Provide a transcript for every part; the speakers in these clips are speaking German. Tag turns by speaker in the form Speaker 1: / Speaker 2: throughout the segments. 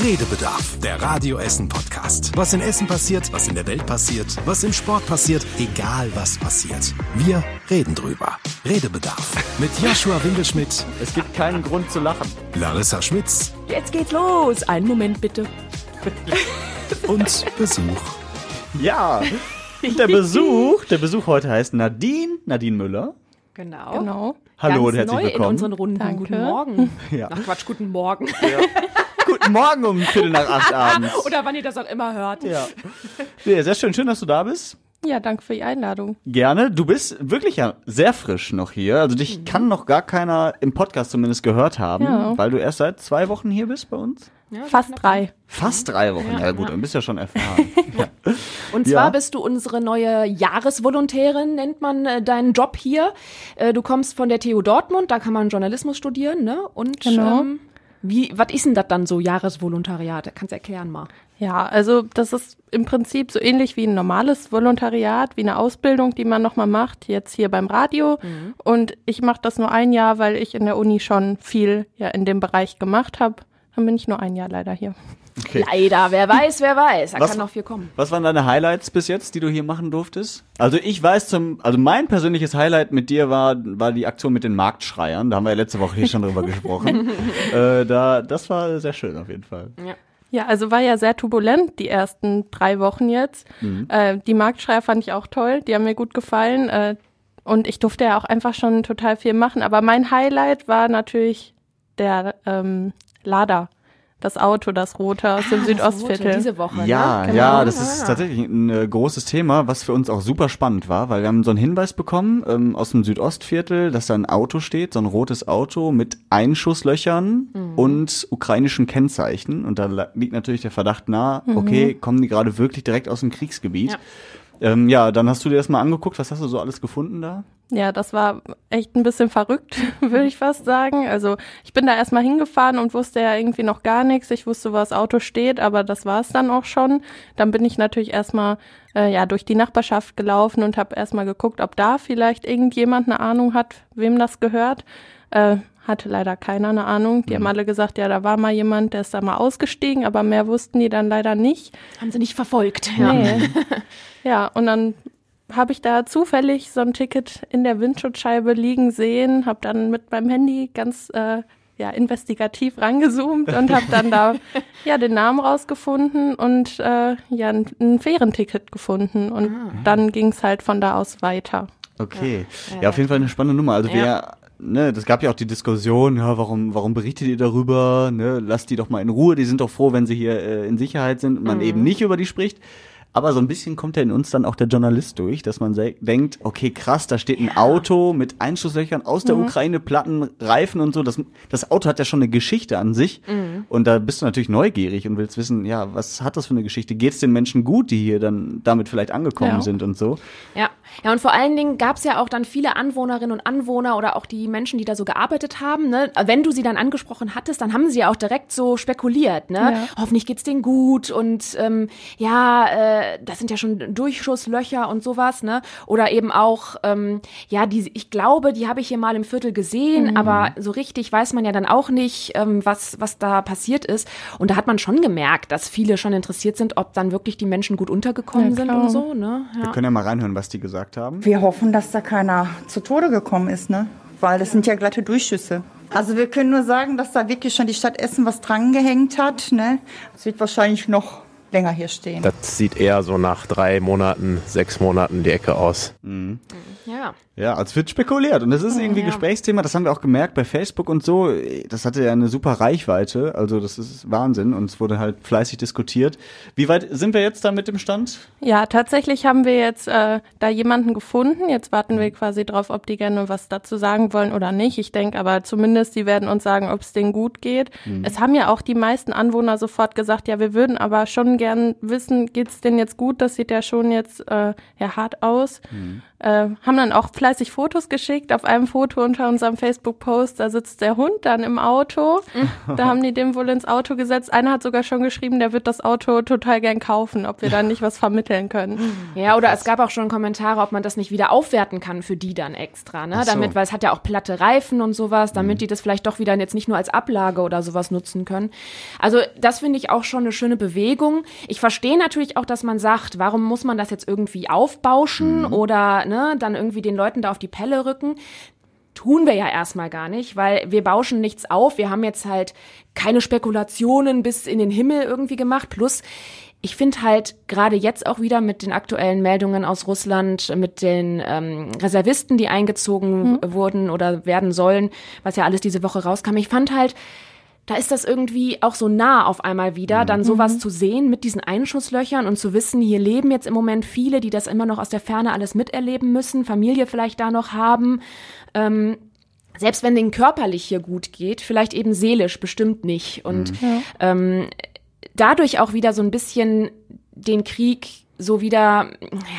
Speaker 1: Redebedarf, der Radio Essen Podcast. Was in Essen passiert, was in der Welt passiert, was im Sport passiert, egal was passiert. Wir reden drüber. Redebedarf mit Joshua Winkelschmidt.
Speaker 2: Es gibt keinen Grund zu lachen.
Speaker 1: Larissa Schmitz.
Speaker 3: Jetzt geht's los. Einen Moment bitte.
Speaker 1: Und Besuch.
Speaker 2: Ja, der Besuch, der Besuch heute heißt Nadine, Nadine Müller.
Speaker 3: Genau.
Speaker 4: Genau.
Speaker 2: Hallo
Speaker 3: Ganz
Speaker 2: und herzlich
Speaker 3: neu
Speaker 2: willkommen.
Speaker 3: in unseren Runden.
Speaker 4: Danke.
Speaker 3: Guten Morgen.
Speaker 2: Ja.
Speaker 3: Ach Quatsch, guten Morgen.
Speaker 2: Guten Morgen um Viertel nach acht abends.
Speaker 3: Oder wann ihr das auch immer hört.
Speaker 2: Ja. ja, sehr schön, schön, dass du da bist.
Speaker 4: Ja, danke für die Einladung.
Speaker 2: Gerne. Du bist wirklich ja sehr frisch noch hier. Also dich kann noch gar keiner im Podcast zumindest gehört haben,
Speaker 4: Ja.
Speaker 2: weil du erst seit zwei Wochen hier bist bei uns.
Speaker 3: Ja,
Speaker 4: Fast drei.
Speaker 2: Fast drei Wochen. Ja, gut, dann bist du ja schon erfahren. ja.
Speaker 3: Und
Speaker 2: Ja.
Speaker 3: zwar bist du unsere neue Jahresvolontärin, nennt man äh, deinen Job hier. Äh, du kommst von der TU Dortmund, da kann man Journalismus studieren, ne? Und
Speaker 4: Genau.
Speaker 3: ähm, wie, was ist denn das dann so, Jahresvolontariat? Kannst du erklären mal.
Speaker 4: Ja, also das ist im Prinzip so ähnlich wie ein normales Volontariat, wie eine Ausbildung, die man nochmal macht, jetzt hier beim Radio. Und ich mache das nur ein Jahr, weil ich in der Uni schon viel ja in dem Bereich gemacht habe. Dann bin ich nur ein Jahr leider hier.
Speaker 2: Okay.
Speaker 3: Leider, wer weiß, wer weiß. Da
Speaker 2: Was-
Speaker 3: kann noch viel kommen.
Speaker 2: Was waren deine Highlights bis jetzt, die du hier machen durftest? Also ich weiß zum, also mein persönliches Highlight mit dir war, war die Aktion mit den Marktschreiern. Da haben wir ja letzte Woche hier schon drüber gesprochen. Äh, da, das war sehr schön auf jeden Fall.
Speaker 4: Ja, also war ja sehr turbulent die ersten drei Wochen jetzt. Äh, die Marktschreier fand ich auch toll, die haben mir gut gefallen. Äh, und ich durfte ja auch einfach schon total viel machen. Aber mein Highlight war natürlich der ähm, Lader, das Auto, das rote aus dem
Speaker 3: Ah,
Speaker 4: Südostviertel.
Speaker 3: Rote, Diese Woche,
Speaker 2: Ja,
Speaker 3: ne?
Speaker 2: ja,
Speaker 3: Genau.
Speaker 2: das ist tatsächlich ein äh, großes Thema, was für uns auch super spannend war, weil wir haben so einen Hinweis bekommen ähm, aus dem Südostviertel, dass da ein Auto steht, so ein rotes Auto mit Einschusslöchern
Speaker 3: Mhm.
Speaker 2: und ukrainischen Kennzeichen. Und da liegt natürlich der Verdacht nah, okay, kommen die gerade wirklich direkt aus dem Kriegsgebiet?
Speaker 3: Ja.
Speaker 2: Ähm, ja, dann hast du dir das mal angeguckt. Was hast du so alles gefunden da?
Speaker 4: Ja, das war echt ein bisschen verrückt, würde ich fast sagen. Also ich bin da erstmal hingefahren und wusste ja irgendwie noch gar nichts. Ich wusste, wo das Auto steht, aber das war es dann auch schon. Dann bin ich natürlich erstmal äh, ja durch die Nachbarschaft gelaufen und habe erstmal geguckt, ob da vielleicht irgendjemand eine Ahnung hat, wem das gehört. Äh, hatte leider keiner eine Ahnung. Die haben alle gesagt, ja, da war mal jemand, der ist da mal ausgestiegen, aber mehr wussten die dann leider nicht.
Speaker 3: Haben sie nicht verfolgt. Ja.
Speaker 4: Nee. ja, und dann habe ich da zufällig so ein Ticket in der Windschutzscheibe liegen sehen, habe dann mit meinem Handy ganz äh, ja, investigativ rangezoomt und habe dann da ja den Namen rausgefunden und äh, ja ein, ein Fährenticket gefunden und dann ging es halt von da aus weiter.
Speaker 2: Okay. Ja, auf jeden Fall eine spannende Nummer. Also
Speaker 3: Ja.
Speaker 2: wer, ne, das gab ja auch die Diskussion, ja, warum, warum berichtet ihr darüber? Ne, lasst die doch mal in Ruhe. Die sind doch froh, wenn sie hier äh, in Sicherheit sind und man eben nicht über die spricht. Aber so ein bisschen kommt ja in uns dann auch der Journalist durch, dass man denkt, okay, krass, da steht ein Auto mit Einschusslöchern aus der Ukraine, Platten, Reifen und so. Das, das Auto hat ja schon eine Geschichte an sich. Und da bist du natürlich neugierig und willst wissen, ja, was hat das für eine Geschichte? Geht es den Menschen gut, die hier dann damit vielleicht angekommen
Speaker 4: Ja.
Speaker 2: sind und so?
Speaker 3: Ja, ja und vor allen Dingen gab es ja auch dann viele Anwohnerinnen und Anwohner oder auch die Menschen, die da so gearbeitet haben. Ne? Wenn du sie dann angesprochen hattest, dann haben sie ja auch direkt so spekuliert. Ne?
Speaker 4: Ja.
Speaker 3: Hoffentlich geht's denen gut und ähm, ja, äh, das sind ja schon Durchschusslöcher und sowas. Ne? Oder eben auch, ähm, ja, die, ich glaube, die habe ich hier mal im Viertel gesehen, aber so richtig weiß man ja dann auch nicht, ähm, was, was da passiert ist. Und da hat man schon gemerkt, dass viele schon interessiert sind, ob dann wirklich die Menschen gut untergekommen
Speaker 4: Ja,
Speaker 3: sind und so. Ne?
Speaker 2: Wir
Speaker 3: Ja.
Speaker 2: können ja mal reinhören, was die gesagt haben.
Speaker 5: Wir hoffen, dass da keiner zu Tode gekommen ist, ne? Weil das sind ja glatte Durchschüsse. Also wir können nur sagen, dass da wirklich schon die Stadt Essen was dran gehängt hat, ne? Es wird wahrscheinlich noch länger hier stehen.
Speaker 6: Das sieht eher so nach drei Monaten, sechs Monaten die Ecke aus.
Speaker 3: Ja.
Speaker 2: Ja, als wird spekuliert. Und das ist irgendwie
Speaker 3: ja.
Speaker 2: Gesprächsthema, das haben wir auch gemerkt bei Facebook und so. Das hatte ja eine super Reichweite. Also das ist Wahnsinn und es wurde halt fleißig diskutiert. Wie weit sind wir jetzt da mit dem Stand?
Speaker 4: Ja, tatsächlich haben wir jetzt äh, da jemanden gefunden. Jetzt warten wir quasi drauf, ob die gerne was dazu sagen wollen oder nicht. Ich denke aber zumindest, die werden uns sagen, ob es denen gut geht. Es haben ja auch die meisten Anwohner sofort gesagt, ja, wir würden aber schon gern wissen, geht's denen jetzt gut? Das sieht ja schon jetzt äh, ja hart aus. Äh, haben dann auch fleißig fleißig Fotos geschickt. Auf einem Foto unter unserem Facebook-Post, da sitzt der Hund dann im Auto. Da haben die den wohl ins Auto gesetzt. Einer hat sogar schon geschrieben, der wird das Auto total gern kaufen, ob wir dann nicht was vermitteln können.
Speaker 3: Ja, oder es gab auch schon Kommentare, ob man das nicht wieder aufwerten kann für die dann extra, ne?
Speaker 2: so.
Speaker 3: Damit, weil es hat ja auch platte Reifen und sowas, damit die das vielleicht doch wieder jetzt nicht nur als Ablage oder sowas nutzen können. Also das finde ich auch schon eine schöne Bewegung. Ich verstehe natürlich auch, dass man sagt, warum muss man das jetzt irgendwie aufbauschen oder ne, dann irgendwie den Leuten da auf die Pelle rücken tun wir ja erstmal gar nicht, weil wir bauschen nichts auf. Wir haben jetzt halt keine Spekulationen bis in den Himmel irgendwie gemacht. Plus, ich finde halt gerade jetzt auch wieder mit den aktuellen Meldungen aus Russland, mit den ähm, Reservisten, die eingezogen wurden oder werden sollen, was ja alles diese Woche rauskam. Ich fand halt, da ist das irgendwie auch so nah auf einmal wieder, dann sowas zu sehen mit diesen Einschusslöchern und zu wissen, hier leben jetzt im Moment viele, die das immer noch aus der Ferne alles miterleben müssen, Familie vielleicht da noch haben. Ähm, selbst wenn denen körperlich hier gut geht, vielleicht eben seelisch bestimmt nicht. Und ähm, dadurch auch wieder so ein bisschen den Krieg so wieder,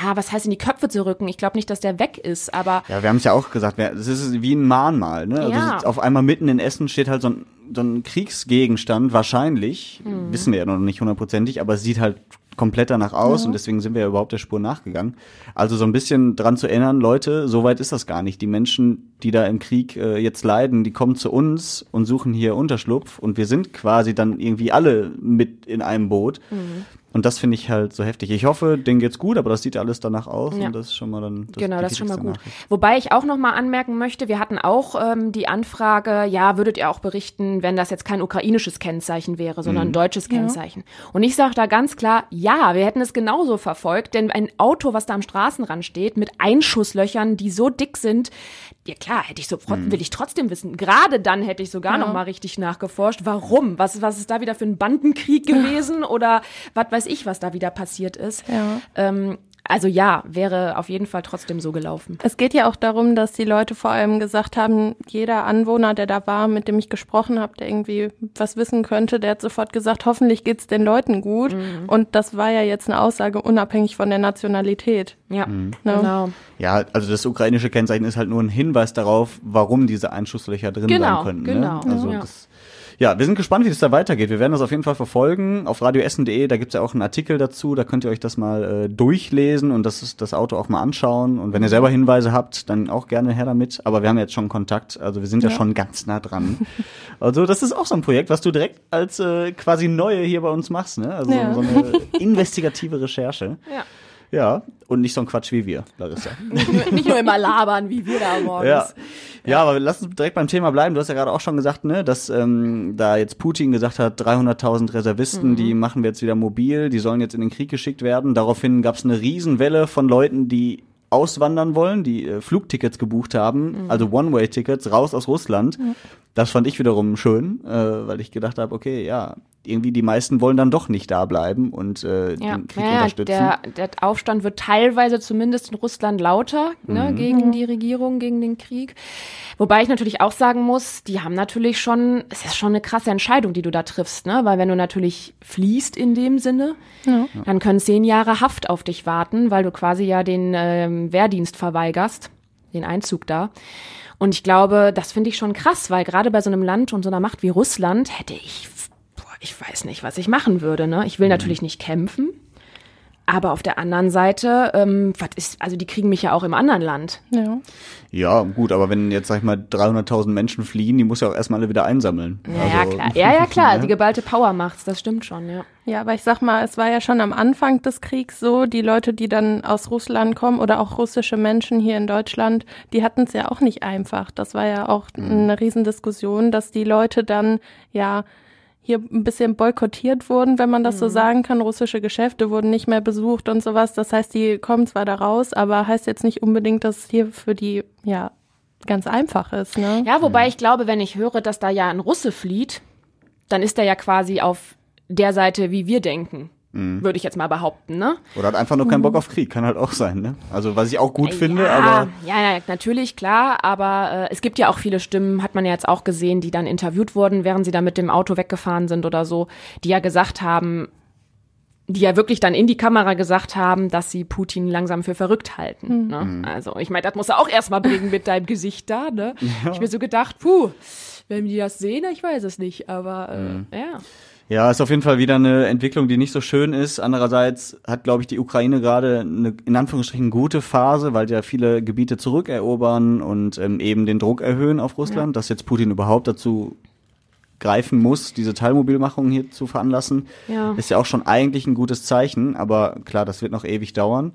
Speaker 3: ja, was heißt in die Köpfe zu rücken. Ich glaube nicht, dass der weg ist, aber
Speaker 2: Ja, wir haben es ja auch gesagt, es ist wie ein Mahnmal. Ne? Also
Speaker 3: Ja.
Speaker 2: ist auf einmal mitten in Essen steht halt so ein, so ein Kriegsgegenstand, wahrscheinlich,
Speaker 3: Mhm.
Speaker 2: wissen wir ja noch nicht hundertprozentig, aber es sieht halt komplett danach aus und deswegen sind wir ja überhaupt der Spur nachgegangen. Also so ein bisschen dran zu erinnern, Leute, so weit ist das gar nicht. Die Menschen, die da im Krieg äh, jetzt leiden, die kommen zu uns und suchen hier Unterschlupf und wir sind quasi dann irgendwie alle mit in einem Boot.
Speaker 3: Mhm.
Speaker 2: Und das finde ich halt so heftig. Ich hoffe, denen geht's gut, aber das sieht alles danach aus
Speaker 3: Ja.
Speaker 2: und das ist schon mal dann. Das
Speaker 3: genau, das ist schon mal gut.
Speaker 2: Nachricht.
Speaker 3: Wobei ich auch noch mal anmerken möchte, wir hatten auch ähm, die Anfrage, ja, würdet ihr auch berichten, wenn das jetzt kein ukrainisches Kennzeichen wäre, sondern ein deutsches Kennzeichen. Und ich sage da ganz klar, ja, wir hätten es genauso verfolgt, denn ein Auto, was da am Straßenrand steht, mit Einschusslöchern, die so dick sind, ja klar, hätte ich sofort, will ich trotzdem wissen. Gerade dann hätte ich sogar noch mal richtig nachgeforscht, warum? Was, was ist da wieder für ein Bandenkrieg gewesen oder was weiß ich, was da wieder passiert ist.
Speaker 4: Ja.
Speaker 3: Ähm, also ja, wäre auf jeden Fall trotzdem so gelaufen.
Speaker 4: Es geht ja auch darum, dass die Leute vor allem gesagt haben, jeder Anwohner, der da war, mit dem ich gesprochen habe, der irgendwie was wissen könnte, der hat sofort gesagt, hoffentlich geht's den Leuten gut. Und das war ja jetzt eine Aussage unabhängig von der Nationalität.
Speaker 3: Ja,
Speaker 2: Mhm.
Speaker 3: genau.
Speaker 2: Ja, also das ukrainische Kennzeichen ist halt nur ein Hinweis darauf, warum diese Einschusslöcher drin
Speaker 3: Genau,
Speaker 2: sein könnten.
Speaker 3: genau,
Speaker 2: Ne? Also
Speaker 3: ja.
Speaker 2: das, ja, wir sind gespannt, wie es da weitergeht. Wir werden das auf jeden Fall verfolgen. Auf radioessen.de, da gibt's ja auch einen Artikel dazu, da könnt ihr euch das mal äh, durchlesen und das, ist, das Auto auch mal anschauen. Und wenn ihr selber Hinweise habt, dann auch gerne her damit. Aber wir haben jetzt schon Kontakt, also wir sind ja, schon ganz nah dran. also das ist auch so ein Projekt, was du direkt als äh, quasi Neue hier bei uns machst. Ne? Also
Speaker 4: Ja.
Speaker 2: so eine investigative Recherche.
Speaker 3: Ja.
Speaker 2: Ja, und nicht so ein Quatsch wie wir, Larissa.
Speaker 3: Nicht nur, nicht nur immer labern, wie wir da morgens.
Speaker 2: Ja. ja, aber lass uns direkt beim Thema bleiben. Du hast ja gerade auch schon gesagt, ne, dass ähm, da jetzt Putin gesagt hat, 300.000 Reservisten, die machen wir jetzt wieder mobil, die sollen jetzt in den Krieg geschickt werden. Daraufhin gab es eine Riesenwelle von Leuten, die auswandern wollen, die äh, Flugtickets gebucht haben, also One-Way-Tickets raus aus Russland. Das fand ich wiederum schön, äh, weil ich gedacht habe, okay, ja, irgendwie die meisten wollen dann doch nicht da bleiben und äh,
Speaker 3: Ja,
Speaker 2: den Krieg
Speaker 3: ja, ja
Speaker 2: unterstützen.
Speaker 3: der, der Aufstand wird teilweise zumindest in Russland lauter
Speaker 2: Mhm.
Speaker 3: ne, gegen die Regierung, gegen den Krieg. Wobei ich natürlich auch sagen muss, die haben natürlich schon, es ist schon eine krasse Entscheidung, die du da triffst, ne? Weil wenn du natürlich fließt in dem Sinne, dann können zehn Jahre Haft auf dich warten, weil du quasi ja den ähm, Wehrdienst verweigerst, den Einzug da. Und ich glaube, das finde ich schon krass, weil gerade bei so einem Land und so einer Macht wie Russland hätte ich, ich weiß nicht, was ich machen würde. Ne? Ich will
Speaker 2: Mhm.
Speaker 3: natürlich nicht kämpfen, aber auf der anderen Seite, ähm, was ist, also die kriegen mich ja auch im anderen Land.
Speaker 4: Ja.
Speaker 2: Ja, gut, aber wenn jetzt, sag ich mal, 300.000 Menschen fliehen, die muss ja auch erstmal alle wieder einsammeln.
Speaker 3: Ja, ja
Speaker 2: Also,
Speaker 3: klar. Ja, ja, klar.
Speaker 2: ne?
Speaker 3: Die geballte Power macht's, das stimmt schon, ja.
Speaker 4: Ja, aber ich sag mal, es war ja schon am Anfang des Kriegs so, die Leute, die dann aus Russland kommen oder auch russische Menschen hier in Deutschland, die hatten es ja auch nicht einfach. Das war ja auch eine Riesendiskussion, dass die Leute dann ja hier ein bisschen boykottiert wurden, wenn man das so sagen kann. Russische Geschäfte wurden nicht mehr besucht und sowas. Das heißt, die kommen zwar da raus, aber heißt jetzt nicht unbedingt, dass es hier für die ja ganz einfach ist, ne?
Speaker 3: Ja, wobei ich glaube, wenn ich höre, dass da ja ein Russe flieht, dann ist er ja quasi auf der Seite, wie wir denken. Würde ich jetzt mal behaupten, ne?
Speaker 2: Oder hat einfach nur keinen Bock auf Krieg, kann halt auch sein, ne? Also, was ich auch gut finde,
Speaker 3: ja,
Speaker 2: aber
Speaker 3: Ja, ja, natürlich, klar, aber äh, es gibt ja auch viele Stimmen, hat man ja jetzt auch gesehen, die dann interviewt wurden, während sie da mit dem Auto weggefahren sind oder so, die ja gesagt haben, die ja wirklich dann in die Kamera gesagt haben, dass sie Putin langsam für verrückt halten. Ne? Also ich meine, das muss er auch erstmal bringen mit deinem Gesicht da. Ne? Ich mir so gedacht, puh, wenn die das sehen, ich weiß es nicht, aber äh, ja.
Speaker 2: Ja, ist auf jeden Fall wieder eine Entwicklung, die nicht so schön ist. Andererseits hat, glaube ich, die Ukraine gerade eine in Anführungsstrichen gute Phase, weil ja viele Gebiete zurückerobern und ähm, eben den Druck erhöhen auf Russland, dass jetzt Putin überhaupt dazu greifen muss, diese Teilmobilmachung hier zu veranlassen,
Speaker 3: Ja.
Speaker 2: ist ja auch schon eigentlich ein gutes Zeichen, aber klar, das wird noch ewig dauern.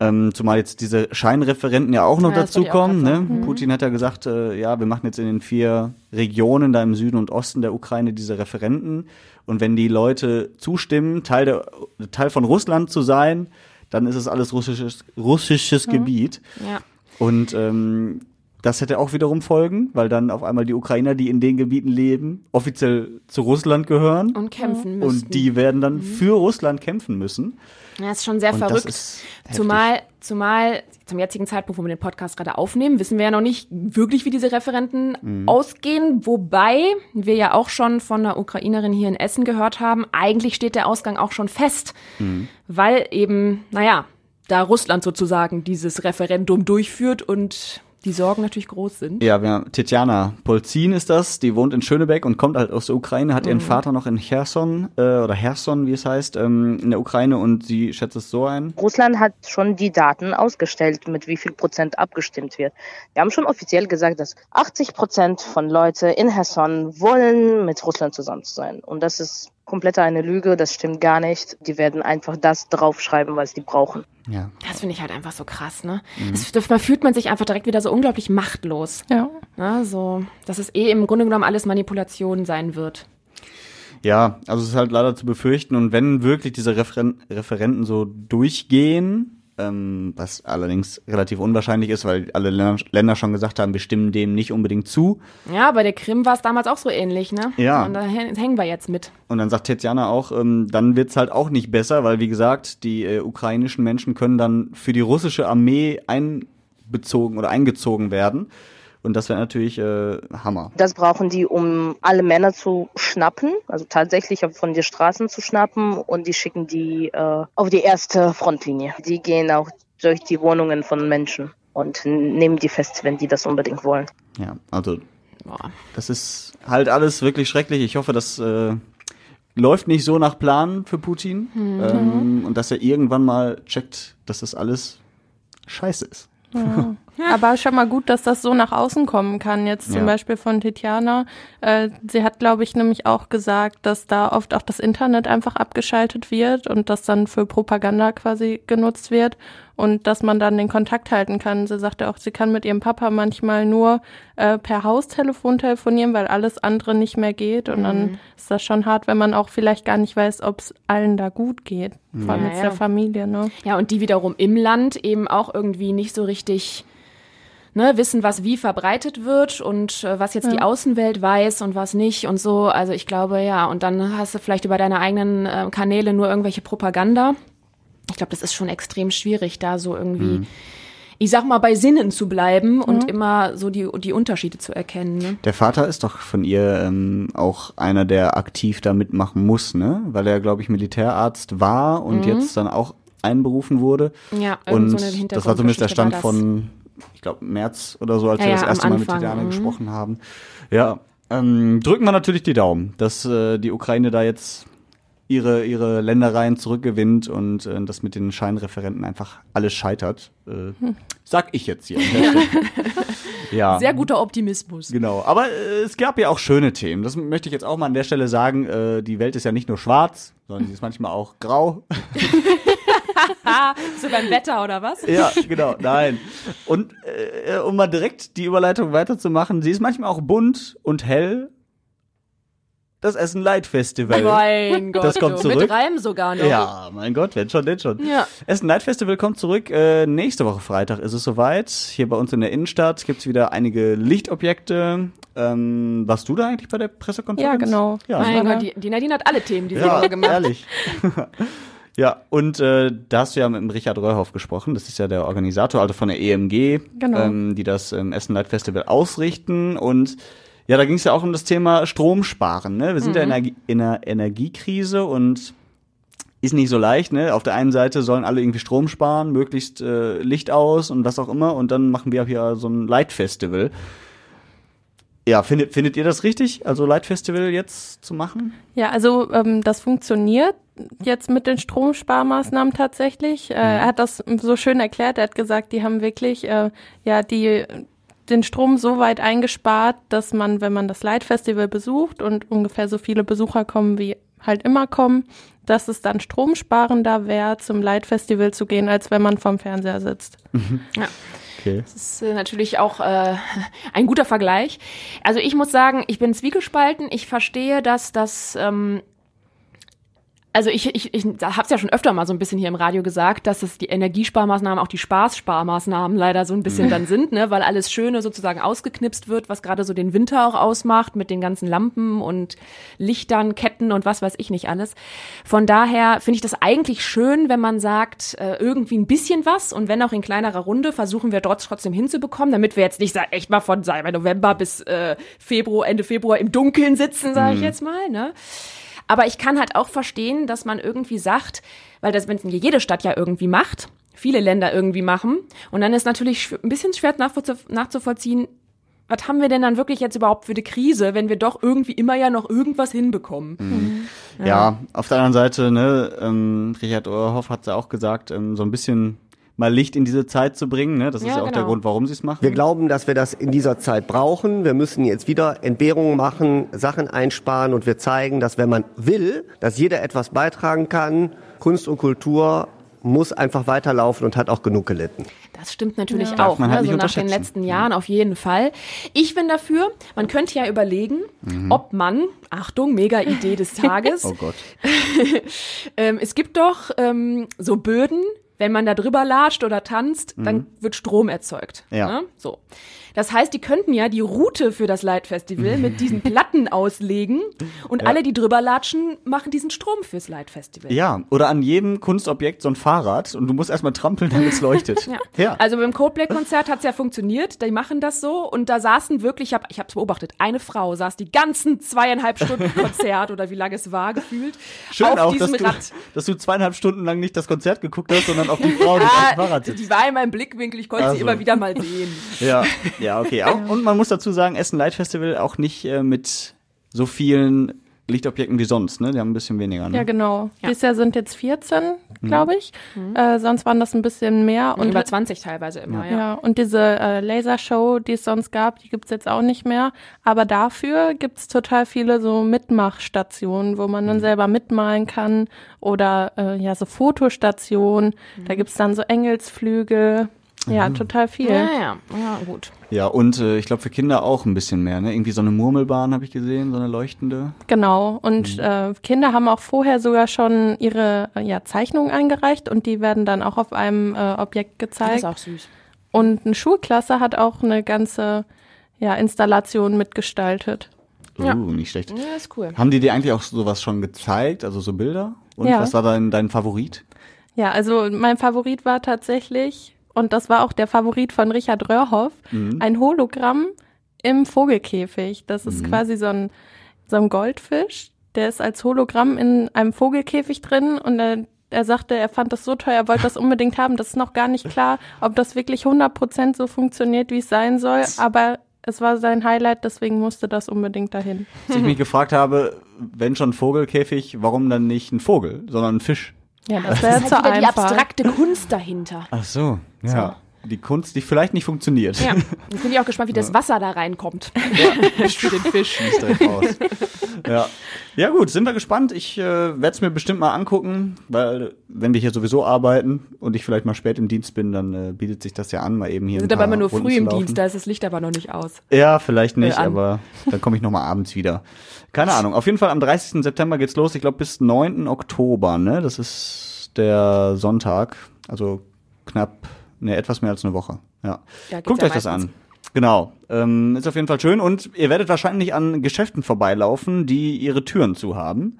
Speaker 2: Ähm, zumal jetzt diese Scheinreferenten ja auch noch
Speaker 3: Ja,
Speaker 2: dazukommen.
Speaker 3: grad
Speaker 2: Ne? Putin hat ja gesagt, äh, ja, wir machen jetzt in den vier Regionen da im Süden und Osten der Ukraine diese Referenten. Und wenn die Leute zustimmen, Teil, der, Teil von Russland zu sein, dann ist es alles russisches, russisches Gebiet.
Speaker 3: Ja.
Speaker 2: Und ähm, das hätte auch wiederum Folgen, weil dann auf einmal die Ukrainer, die in den Gebieten leben, offiziell zu Russland gehören.
Speaker 3: Und kämpfen müssen.
Speaker 2: Und die werden dann für Russland kämpfen müssen.
Speaker 3: Ja, ist schon sehr
Speaker 2: Und
Speaker 3: verrückt. zumal, zumal zum jetzigen Zeitpunkt, wo wir den Podcast gerade aufnehmen, wissen wir ja noch nicht wirklich, wie diese Referenten
Speaker 2: Mhm.
Speaker 3: ausgehen. Wobei wir ja auch schon von einer Ukrainerin hier in Essen gehört haben, eigentlich steht der Ausgang auch schon fest,
Speaker 2: Mhm.
Speaker 3: weil eben, naja, da Russland sozusagen dieses Referendum durchführt und die Sorgen natürlich groß sind.
Speaker 2: Ja, wir haben Tetjana Polzin ist das, die wohnt in Schönebeck und kommt halt aus der Ukraine, hat
Speaker 3: Mhm.
Speaker 2: ihren Vater noch in Cherson äh, oder Herson, wie es heißt, ähm, in der Ukraine und sie schätzt es so ein.
Speaker 7: Russland hat schon die Daten ausgestellt, mit wie viel Prozent abgestimmt wird. Wir haben schon offiziell gesagt, dass 80 Prozent von Leute in Herson wollen, mit Russland zusammen zu sein. Und das ist komplett eine Lüge, das stimmt gar nicht. Die werden einfach das draufschreiben, was die brauchen.
Speaker 2: Ja.
Speaker 3: Das finde ich halt einfach so krass, ne?
Speaker 2: Mhm.
Speaker 3: Das, das, man fühlt man sich einfach direkt wieder so unglaublich machtlos.
Speaker 4: Ja.
Speaker 3: Ne? So, dass es eh im Grunde genommen alles Manipulation sein wird.
Speaker 2: Ja, also es ist halt leider zu befürchten und wenn wirklich diese Referen Referenten so durchgehen, ähm, was allerdings relativ unwahrscheinlich ist, weil alle Länder, schon gesagt haben, wir stimmen dem nicht unbedingt zu.
Speaker 3: Ja, bei der Krim war es damals auch so ähnlich, ne?
Speaker 2: Ja.
Speaker 3: Und da hä- hängen wir jetzt mit.
Speaker 2: Und dann sagt Tetjana auch, ähm, dann wird's halt auch nicht besser, weil wie gesagt, die äh, ukrainischen Menschen können dann für die russische Armee einbezogen oder eingezogen werden. Und das wäre natürlich äh, Hammer.
Speaker 7: Das brauchen die, um alle Männer zu schnappen, also tatsächlich von den Straßen zu schnappen und die schicken die äh, auf die erste Frontlinie. Die gehen auch durch die Wohnungen von Menschen und nehmen die fest, wenn die das unbedingt wollen.
Speaker 2: Ja, also das ist halt alles wirklich schrecklich. Ich hoffe, das äh, läuft nicht so nach Plan für Putin ähm, und dass er irgendwann mal checkt, dass das alles scheiße ist.
Speaker 4: Aber schon mal gut, dass das so nach außen kommen kann. Jetzt zum
Speaker 2: Ja.
Speaker 4: Beispiel von Tetjana. Äh, sie hat, glaube ich, nämlich auch gesagt, dass da oft auch das Internet einfach abgeschaltet wird und das dann für Propaganda quasi genutzt wird und dass man dann den Kontakt halten kann. Sie sagte auch, sie kann mit ihrem Papa manchmal nur äh, per Haustelefon telefonieren, weil alles andere nicht mehr geht. Und dann ist das schon hart, wenn man auch vielleicht gar nicht weiß, ob es allen da gut geht. Vor allem
Speaker 3: Ja,
Speaker 4: jetzt der Familie, ne?
Speaker 3: Ja, und die wiederum im Land eben auch irgendwie nicht so richtig ne, wissen, was wie verbreitet wird und äh, was jetzt die Außenwelt weiß und was nicht und so. Also ich glaube, ja, und dann hast du vielleicht über deine eigenen äh, Kanäle nur irgendwelche Propaganda. Ich glaube, das ist schon extrem schwierig, da so irgendwie, ich sag mal, bei Sinnen zu bleiben und immer so die, die Unterschiede zu erkennen. Ne?
Speaker 2: Der Vater ist doch von ihr ähm, auch einer, der aktiv da mitmachen muss, ne? Weil er, glaube ich, Militärarzt war und jetzt dann auch einberufen wurde.
Speaker 3: Ja,
Speaker 2: und
Speaker 3: so eine
Speaker 2: das war zumindest der Stand von, ich glaube, März oder so, als
Speaker 3: Ja,
Speaker 2: wir
Speaker 3: ja,
Speaker 2: das
Speaker 3: am
Speaker 2: erste Mal mit Titiane
Speaker 3: mhm.
Speaker 2: gesprochen haben. Ja, ähm, drücken wir natürlich die Daumen, dass äh, die Ukraine da jetzt ihre, ihre Ländereien zurückgewinnt und äh, das mit den Scheinreferenten einfach alles scheitert. Äh, Sag ich jetzt hier. ja.
Speaker 3: Sehr guter Optimismus.
Speaker 2: Genau, aber äh, es gab ja auch schöne Themen. Das möchte ich jetzt auch mal an der Stelle sagen. Äh, die Welt ist ja nicht nur schwarz, sondern sie ist manchmal auch grau.
Speaker 3: So beim Wetter oder was?
Speaker 2: ja, genau, nein. Und äh, um mal direkt die Überleitung weiterzumachen, sie ist manchmal auch bunt und hell. Das Essen Light Festival.
Speaker 3: Mein Gott,
Speaker 2: Das kommt zurück.
Speaker 3: mit Reim sogar noch.
Speaker 2: Ja, mein Gott, wenn schon, denn schon.
Speaker 3: Ja.
Speaker 2: Essen Light Festival kommt zurück. Äh, nächste Woche Freitag ist es soweit. Hier bei uns in der Innenstadt gibt's wieder einige Lichtobjekte. Ähm, warst du da eigentlich bei der Pressekonferenz?
Speaker 4: Ja, genau.
Speaker 2: Ja,
Speaker 3: Mein
Speaker 4: Ja.
Speaker 3: Gott, die, die Nadine hat alle Themen diese
Speaker 2: ja
Speaker 3: Woche gemacht.
Speaker 2: ehrlich. ja, und äh, da hast du ja mit dem Richard Röhrhoff gesprochen. Das ist ja der Organisator, also von der EMG,
Speaker 4: Genau.
Speaker 2: ähm, die das ähm, Essen Light Festival ausrichten. Und ja, da ging es ja auch um das Thema Strom sparen. Ne? Wir sind ja in einer, in einer Energiekrise und ist nicht so leicht, ne? Auf der einen Seite sollen alle irgendwie Strom sparen, möglichst äh, Licht aus und was auch immer, und dann machen wir hier so ein Light-Festival. Ja, findet, findet ihr das richtig, also Light-Festival jetzt zu machen?
Speaker 4: Ja, also ähm, das funktioniert jetzt mit den Stromsparmaßnahmen tatsächlich. Äh, er hat das so schön erklärt. Er hat gesagt, die haben wirklich äh, ja die den Strom so weit eingespart, dass man, wenn man das Light Festival besucht und ungefähr so viele Besucher kommen, wie halt immer kommen, dass es dann stromsparender wäre, zum Light Festival zu gehen, als wenn man vorm Fernseher sitzt.
Speaker 3: Ja.
Speaker 2: Okay.
Speaker 3: Das ist äh, natürlich auch äh, ein guter Vergleich. Also ich muss sagen, ich bin zwiegespalten. Ich verstehe, dass das ähm, also ich, ich, ich habe es ja schon öfter mal so ein bisschen hier im Radio gesagt, dass es die Energiesparmaßnahmen auch die Spaßsparmaßnahmen leider so ein bisschen dann sind, ne, weil alles Schöne sozusagen ausgeknipst wird, was gerade so den Winter auch ausmacht mit den ganzen Lampen und Lichtern, Ketten und was weiß ich nicht alles. Von daher finde ich das eigentlich schön, wenn man sagt, äh, irgendwie ein bisschen was und wenn auch in kleinerer Runde versuchen wir dort trotzdem hinzubekommen, damit wir jetzt nicht echt mal von wir, November bis äh, Februar, Ende Februar im Dunkeln sitzen, sage ich jetzt mal, ne? Aber ich kann halt auch verstehen, dass man irgendwie sagt, weil das, wenn jede Stadt ja irgendwie macht, viele Länder irgendwie machen, und dann ist natürlich ein bisschen schwer nachzuvollziehen, was haben wir denn dann wirklich jetzt überhaupt für eine Krise, wenn wir doch irgendwie immer ja noch irgendwas hinbekommen?
Speaker 2: Ja. auf der anderen Seite, ne, ähm, Richard Oerhoff hat ja auch gesagt, ähm, so ein bisschen mal Licht in diese Zeit zu bringen, ne? Das ist
Speaker 3: Ja,
Speaker 2: ja auch der
Speaker 3: genau.
Speaker 2: Grund, warum sie es machen.
Speaker 8: Wir glauben, dass wir das in dieser Zeit brauchen. Wir müssen jetzt wieder Entbehrungen machen, Sachen einsparen und wir zeigen, dass wenn man will, dass jeder etwas beitragen kann, Kunst und Kultur muss einfach weiterlaufen und hat auch genug gelitten.
Speaker 3: Das stimmt natürlich
Speaker 2: Darf
Speaker 3: auch,
Speaker 2: man
Speaker 3: ne?
Speaker 2: halt
Speaker 3: so nach den letzten Jahren auf jeden Fall. Ich bin dafür, man könnte ja überlegen, ob man, Achtung, mega Idee des Tages,
Speaker 2: oh Gott.
Speaker 3: ähm, es gibt doch ähm, so Böden, wenn man da drüber latscht oder tanzt, dann wird Strom erzeugt.
Speaker 2: Ja.
Speaker 3: Ne? So. Das heißt, die könnten ja die Route für das Light Festival mit diesen Platten auslegen und alle, die drüber latschen, machen diesen Strom fürs Light Festival.
Speaker 2: Ja, oder an jedem Kunstobjekt so ein Fahrrad und du musst erstmal trampeln, damit es leuchtet.
Speaker 3: Ja.
Speaker 2: ja.
Speaker 3: Also beim Coldplay-Konzert hat's ja funktioniert. Die machen das so und da saßen wirklich, ich habe hab's beobachtet, eine Frau saß die ganzen zweieinhalb Stunden Konzert oder wie lange es war gefühlt
Speaker 2: Schön
Speaker 3: auf
Speaker 2: auch, dass
Speaker 3: diesem
Speaker 2: du,
Speaker 3: Rad.
Speaker 2: dass du zweieinhalb Stunden lang nicht das Konzert geguckt hast, sondern auf die Frau, die auf dem Fahrrad
Speaker 3: Ja,
Speaker 2: sitzt.
Speaker 3: die war in meinem Blickwinkel, ich konnte sie
Speaker 2: Also.
Speaker 3: immer wieder mal sehen.
Speaker 2: Ja, ja, okay. Auch, und man muss dazu sagen, Essen Light Festival auch nicht äh, mit so vielen Lichtobjekten wie sonst, ne? Die haben ein bisschen weniger, ne?
Speaker 4: Ja, genau.
Speaker 3: Ja.
Speaker 4: Dieses Jahr sind jetzt 14, glaube ich. Äh, sonst waren das ein bisschen mehr.
Speaker 3: Und über 20 teilweise immer, ja.
Speaker 4: Ja, und diese äh, Lasershow, die es sonst gab, die gibt's jetzt auch nicht mehr. Aber dafür gibt's total viele so Mitmachstationen, wo man dann selber mitmalen kann. Oder äh, ja, so Fotostationen. Da gibt's dann so Engelsflügel. Ja, total viel.
Speaker 3: Ja, ja, ja, gut.
Speaker 2: Ja, und äh, ich glaube für Kinder auch ein bisschen mehr, ne? Irgendwie so eine Murmelbahn habe ich gesehen, so eine leuchtende.
Speaker 4: Genau. Und äh, Kinder haben auch vorher sogar schon ihre äh, ja, Zeichnungen eingereicht und die werden dann auch auf einem äh, Objekt
Speaker 3: Das
Speaker 4: gezeigt.
Speaker 3: ist auch süß.
Speaker 4: Und eine Schulklasse hat auch eine ganze ja, Installation mitgestaltet.
Speaker 2: Uh,
Speaker 3: Ja.
Speaker 2: nicht schlecht.
Speaker 3: Ja, ist cool.
Speaker 2: Haben die dir eigentlich auch sowas schon gezeigt, also so Bilder? Und
Speaker 4: Ja.
Speaker 2: was war dein, dein Favorit?
Speaker 4: Ja, also mein Favorit war tatsächlich, und das war auch der Favorit von Richard Röhrhoff, ein Hologramm im Vogelkäfig. Das ist quasi so ein, so ein Goldfisch, der ist als Hologramm in einem Vogelkäfig drin und er, er sagte, er fand das so toll, er wollte das unbedingt haben. Das ist noch gar nicht klar, ob das wirklich 100% so funktioniert, wie es sein soll, aber es war sein Highlight, deswegen musste das unbedingt dahin.
Speaker 2: Dass ich mich gefragt habe, wenn schon Vogelkäfig, warum dann nicht ein Vogel, sondern ein Fisch?
Speaker 4: Ja, das
Speaker 3: Das
Speaker 4: wäre
Speaker 3: ist
Speaker 4: zu
Speaker 3: halt wieder die
Speaker 4: einfach.
Speaker 3: abstrakte Kunst dahinter.
Speaker 2: Ach so, ja. Die Kunst, die vielleicht nicht funktioniert.
Speaker 3: Ja, dann bin ich auch gespannt, wie das Wasser da reinkommt. Für den Fisch.
Speaker 2: Ja. ja gut, sind wir gespannt. Ich äh, werde es mir bestimmt mal angucken, weil wenn wir hier sowieso arbeiten und ich vielleicht mal spät im Dienst bin, dann äh, bietet sich das ja an, mal eben hier
Speaker 3: Wir
Speaker 2: ein
Speaker 3: sind aber immer nur
Speaker 2: Runden
Speaker 3: früh im. Dienst, da ist das Licht aber noch nicht aus.
Speaker 2: Ja, vielleicht nicht,
Speaker 3: Äh, an.
Speaker 2: aber dann komme ich noch mal abends wieder. Keine Ahnung. Auf jeden Fall am 30. September geht's los. Ich glaube bis 9. Oktober, ne? Das ist der Sonntag. Also knapp, ne, etwas mehr als eine Woche. Ja.
Speaker 3: Ja,
Speaker 2: Guckt
Speaker 3: ja
Speaker 2: euch das
Speaker 3: meistens.
Speaker 2: an. Genau. Ähm, ist auf jeden Fall schön. Und ihr werdet wahrscheinlich an Geschäften vorbeilaufen, die ihre Türen zu haben.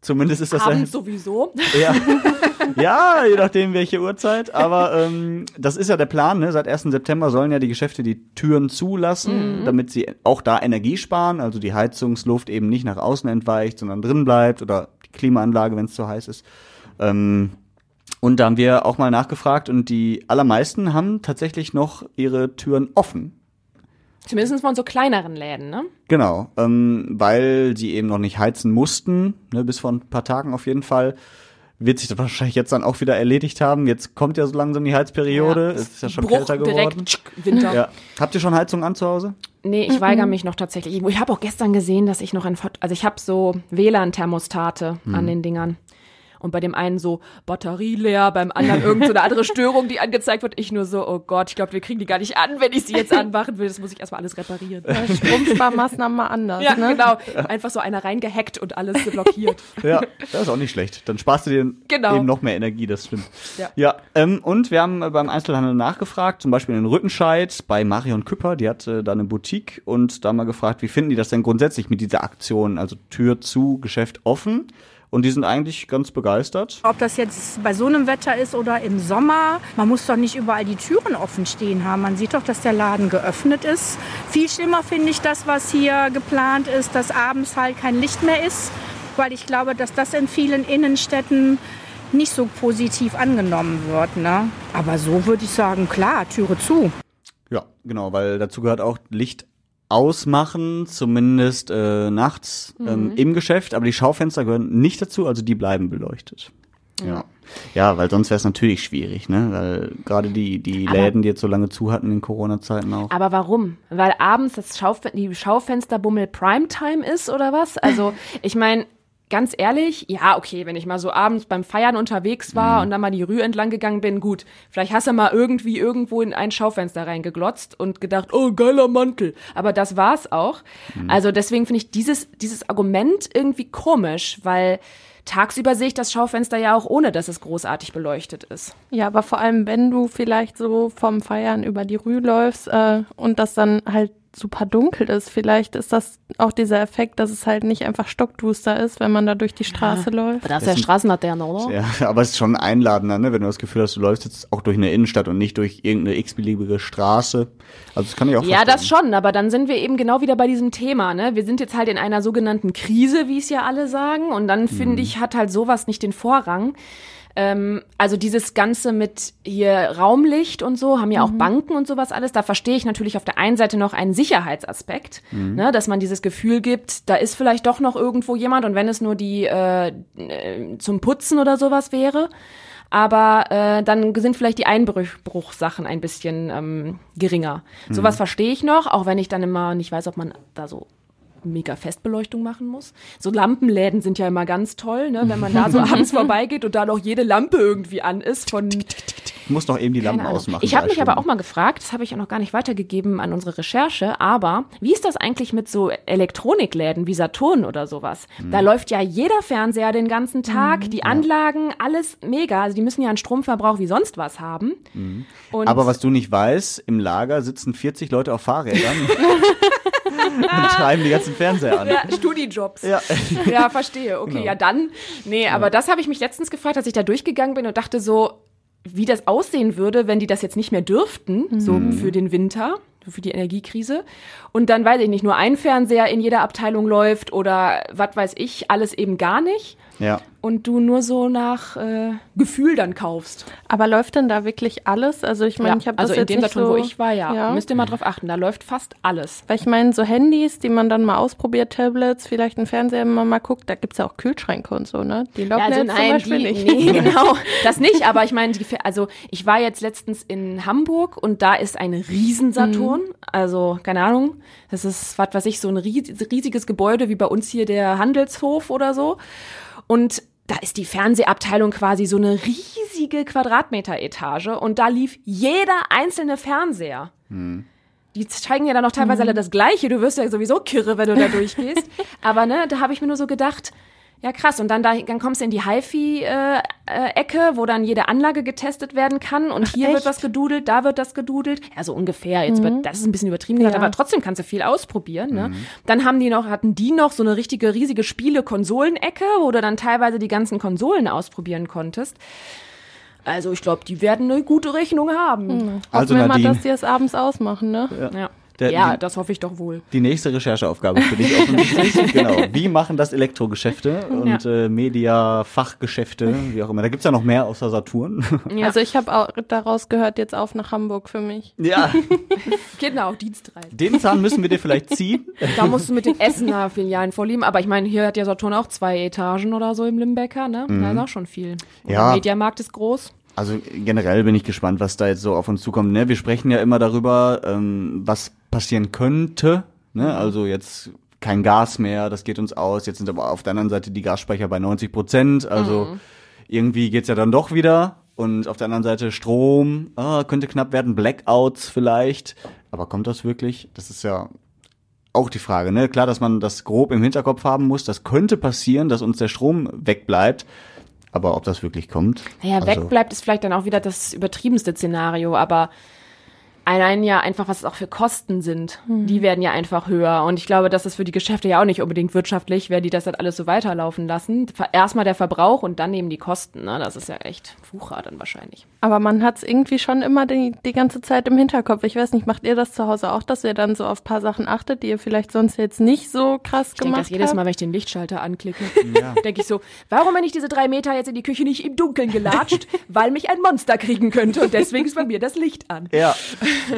Speaker 2: Zumindest ist das ja-
Speaker 3: Abends sowieso.
Speaker 2: ja. ja, je nachdem welche Uhrzeit. Aber ähm, das ist ja der Plan. Ne? Seit 1. September sollen ja die Geschäfte die Türen zulassen, damit sie auch da Energie sparen. Also die Heizungsluft eben nicht nach außen entweicht, sondern drin bleibt oder die Klimaanlage, wenn es zu heiß ist. Ähm, und da haben wir auch mal nachgefragt und die allermeisten haben tatsächlich noch ihre Türen offen.
Speaker 3: Zumindest von so kleineren Läden, ne?
Speaker 2: Genau, ähm, weil sie eben noch nicht heizen mussten, ne, bis vor ein paar Tagen auf jeden Fall. Wird sich das wahrscheinlich jetzt dann auch wieder erledigt haben. Jetzt kommt ja so langsam die Heizperiode. Es ist ja schon
Speaker 3: Bruch
Speaker 2: kälter geworden.
Speaker 3: direkt Winter.
Speaker 2: Ja. Habt ihr schon Heizung an zu Hause?
Speaker 3: Nee, ich weigere mich noch tatsächlich. Ich, habe auch gestern gesehen, dass ich noch ein, also ich habe so WLAN-Thermostate an den Dingern. Und bei dem einen so Batterie leer, beim anderen irgend so eine andere Störung, die angezeigt wird. Ich nur so, oh Gott, ich glaube, wir kriegen die gar nicht an, wenn ich sie jetzt anmachen will. Das muss ich erstmal alles reparieren.
Speaker 4: Stromsparmaßnahmen mal anders.
Speaker 3: Ja,
Speaker 4: ne?
Speaker 3: genau. Einfach so einer reingehackt und alles blockiert.
Speaker 2: Ja, das ist auch nicht schlecht. Dann sparst du dir
Speaker 3: Genau.
Speaker 2: eben noch mehr Energie, das stimmt.
Speaker 3: Ja.
Speaker 2: ja ähm, und wir haben beim Einzelhandel nachgefragt, zum Beispiel in Rüttenscheid bei Marion Küpper, die hat äh, da eine Boutique und da mal gefragt, wie finden die das denn grundsätzlich mit dieser Aktion, also Tür zu, Geschäft offen? Und die sind eigentlich ganz begeistert.
Speaker 9: Ob das jetzt bei so einem Wetter ist oder im Sommer, man muss doch nicht überall die Türen offen stehen haben. Man sieht doch, dass der Laden geöffnet ist. Viel schlimmer finde ich das, was hier geplant ist, dass abends halt kein Licht mehr ist, weil ich glaube, dass das in vielen Innenstädten nicht so positiv angenommen wird. Ne? Aber so würde ich sagen, klar, Türe zu.
Speaker 2: Ja, genau, weil dazu gehört auch Licht ausmachen, zumindest äh, nachts ähm, im Geschäft, aber die Schaufenster gehören nicht dazu, also die bleiben beleuchtet. Ja. Ja, weil sonst wäre es natürlich schwierig, ne? Weil gerade die, die
Speaker 3: Aber-
Speaker 2: Läden, die jetzt so lange zu hatten in Corona-Zeiten auch.
Speaker 3: Aber warum? Weil abends das Schaufen die Schaufensterbummel Primetime ist oder was? Also, ich meine, ganz ehrlich, ja, okay, wenn ich mal so abends beim Feiern unterwegs war und dann mal die Rue entlang gegangen bin, gut, vielleicht hast du mal irgendwie irgendwo in ein Schaufenster reingeglotzt und gedacht, oh, geiler Mantel. Aber das war's auch. Also deswegen finde ich dieses, dieses Argument irgendwie komisch, weil tagsüber sehe ich das Schaufenster ja auch ohne, dass es großartig beleuchtet ist.
Speaker 4: Ja, aber vor allem, wenn du vielleicht so vom Feiern über die Rue läufst äh, und das dann halt super dunkel ist, vielleicht ist das auch dieser Effekt, dass es halt nicht einfach stockduster ist, wenn man da durch die Straße läuft.
Speaker 3: Das ist ja Straßenlaterne, oder?
Speaker 2: Ja, aber es ist schon einladender, ne? wenn du das Gefühl hast, du läufst jetzt auch durch eine Innenstadt und nicht durch irgendeine x-beliebige Straße. Also das kann ich auch
Speaker 3: Ja, das
Speaker 2: verstehen.
Speaker 3: schon, aber dann sind wir eben genau wieder bei diesem Thema, ne? Wir sind jetzt halt in einer sogenannten Krise, wie es ja alle sagen, und dann finde ich, hat halt sowas nicht den Vorrang. Ähm, also dieses Ganze mit hier Raumlicht und so, haben ja auch Banken und sowas alles. Da verstehe ich natürlich auf der einen Seite noch einen Sicherheitsaspekt, ne, dass man dieses Gefühl gibt, da ist vielleicht doch noch irgendwo jemand und wenn es nur die äh, zum Putzen oder sowas wäre. Aber äh, dann sind vielleicht die Einbruchsachen ein bisschen ähm, geringer. Sowas verstehe ich noch, auch wenn ich dann immer nicht weiß, ob man da so mega Festbeleuchtung machen muss. So Lampenläden sind ja immer ganz toll, ne? wenn man da so abends vorbeigeht und da noch jede Lampe irgendwie an ist von
Speaker 2: Ich muss noch eben die Lampen ausmachen.
Speaker 3: Ich habe mich aber auch mal gefragt, das habe ich auch noch gar nicht weitergegeben an unsere Recherche, aber wie ist das eigentlich mit so Elektronikläden wie Saturn oder sowas?
Speaker 2: Hm.
Speaker 3: Da läuft ja jeder Fernseher den ganzen Tag, die Anlagen, alles mega. Also die müssen ja einen Stromverbrauch wie sonst was haben.
Speaker 2: Hm. Aber was du nicht weißt, im Lager sitzen 40 Leute auf Fahrrädern und treiben die ganzen Fernseher an.
Speaker 3: ja, Studijobs.
Speaker 2: Ja.
Speaker 3: Ja, verstehe. Okay,
Speaker 2: Genau.
Speaker 3: ja dann. Nee, aber das habe ich mich letztens gefragt, als ich da durchgegangen bin und dachte so, wie das aussehen würde, wenn die das jetzt nicht mehr dürften, so für den Winter, für die Energiekrise. Und dann weiß ich nicht, nur ein Fernseher in jeder Abteilung läuft oder was weiß ich, alles eben gar nicht.
Speaker 2: Ja.
Speaker 3: Und du nur so nach äh, Gefühl dann kaufst.
Speaker 4: Aber läuft denn da wirklich alles? Also ich meine,
Speaker 3: Ja,
Speaker 4: ich habe
Speaker 3: also
Speaker 4: das
Speaker 3: in
Speaker 4: jetzt
Speaker 3: dem
Speaker 4: nicht
Speaker 3: Saturn,
Speaker 4: so,
Speaker 3: wo ich war, ja.
Speaker 4: ja.
Speaker 3: Müsst ihr mal drauf achten, da läuft fast alles.
Speaker 4: Weil ich meine, so Handys, die man dann mal ausprobiert, Tablets, vielleicht ein Fernseher, wenn man mal guckt, da gibt's ja auch Kühlschränke und so, ne? Die laufen ja, jetzt zum Beispiel
Speaker 3: die,
Speaker 4: nicht.
Speaker 3: Nee, genau. Das nicht, aber ich meine, also ich war jetzt letztens in Hamburg und da ist ein Riesensaturn. Also, keine Ahnung, das ist, was weiß ich, so ein ries- riesiges Gebäude wie bei uns hier der Handelshof oder so. Und da ist die Fernsehabteilung quasi so eine riesige Quadratmeter-Etage und da lief jeder einzelne Fernseher. Die zeigen ja dann noch teilweise alle das Gleiche. Du wirst ja sowieso kirre, wenn du da durchgehst. Aber ne, da habe ich mir nur so gedacht, ja krass. Und dann, da, dann kommst du in die HiFi-Ecke, wo dann jede Anlage getestet werden kann. Und hier wird
Speaker 4: echt?
Speaker 3: was gedudelt, da wird das gedudelt. Ja, so ungefähr. Jetzt wird, das ist ein bisschen übertrieben gesagt,
Speaker 4: Ja.
Speaker 3: aber trotzdem kannst du viel ausprobieren. Ne? Dann haben die noch, hatten die noch so eine richtige riesige Spiele-Konsolen-Ecke, wo du dann teilweise die ganzen Konsolen ausprobieren konntest. Also ich glaube, die werden eine gute Rechnung haben.
Speaker 2: Also
Speaker 4: Hoffen wir mal,
Speaker 2: Nadine.
Speaker 4: dass die es abends ausmachen, ne?
Speaker 3: Ja.
Speaker 2: Der,
Speaker 3: Ja,
Speaker 2: die,
Speaker 3: das hoffe ich doch wohl.
Speaker 2: die nächste Rechercheaufgabe für dich offensichtlich. genau. Wie machen das Elektrogeschäfte und äh, Media-Fachgeschäfte, wie auch immer. Da gibt's ja noch mehr außer Saturn.
Speaker 3: Ja.
Speaker 4: Also ich habe auch daraus gehört, jetzt auf nach Hamburg für mich.
Speaker 2: ja,
Speaker 3: Genau, Dienstreise.
Speaker 2: den Zahn müssen wir dir vielleicht ziehen.
Speaker 3: Da musst du mit den Essener Filialen vorlieben. Aber ich meine, hier hat ja Saturn auch zwei Etagen oder so im Limbecker, ne? Da ist auch schon viel. Und
Speaker 2: Ja.
Speaker 3: Der Mediamarkt ist groß.
Speaker 2: Also generell bin ich gespannt, was da jetzt so auf uns zukommt. Ne? Wir sprechen ja immer darüber, ähm, was passieren könnte. Ne? Also jetzt kein Gas mehr, das geht uns aus. Jetzt sind aber auf der anderen Seite die Gasspeicher bei 90 Prozent. Also irgendwie geht's ja dann doch wieder. Und auf der anderen Seite Strom, ah, könnte knapp werden, Blackouts vielleicht. Aber kommt das wirklich? Das ist ja auch die Frage, ne? Klar, dass man das grob im Hinterkopf haben muss. Das könnte passieren, dass uns der Strom wegbleibt. Aber ob das wirklich kommt?
Speaker 3: Naja,
Speaker 2: also,
Speaker 3: wegbleibt ist vielleicht dann auch wieder das übertriebenste Szenario, aber allein ja einfach, was es auch für Kosten sind, die werden ja einfach höher. Und ich glaube, das ist für die Geschäfte ja auch nicht unbedingt wirtschaftlich, wenn die das dann alles so weiterlaufen lassen. Erstmal der Verbrauch und dann eben die Kosten. Ne? Das ist ja echt Wucher dann wahrscheinlich.
Speaker 4: Aber man hat es irgendwie schon immer die, die ganze Zeit im Hinterkopf. Ich weiß nicht, macht ihr das zu Hause auch, dass ihr dann so auf paar Sachen achtet, die ihr vielleicht sonst jetzt nicht so krass
Speaker 3: Ich denke
Speaker 4: gemacht
Speaker 3: das jedes
Speaker 4: habt?
Speaker 3: Mal, wenn ich den Lichtschalter anklicke, denke ich so, warum bin ich diese drei Meter jetzt in die Küche nicht im Dunkeln gelatscht? Weil mich ein Monster kriegen könnte und deswegen ist bei mir das Licht an.
Speaker 2: Ja,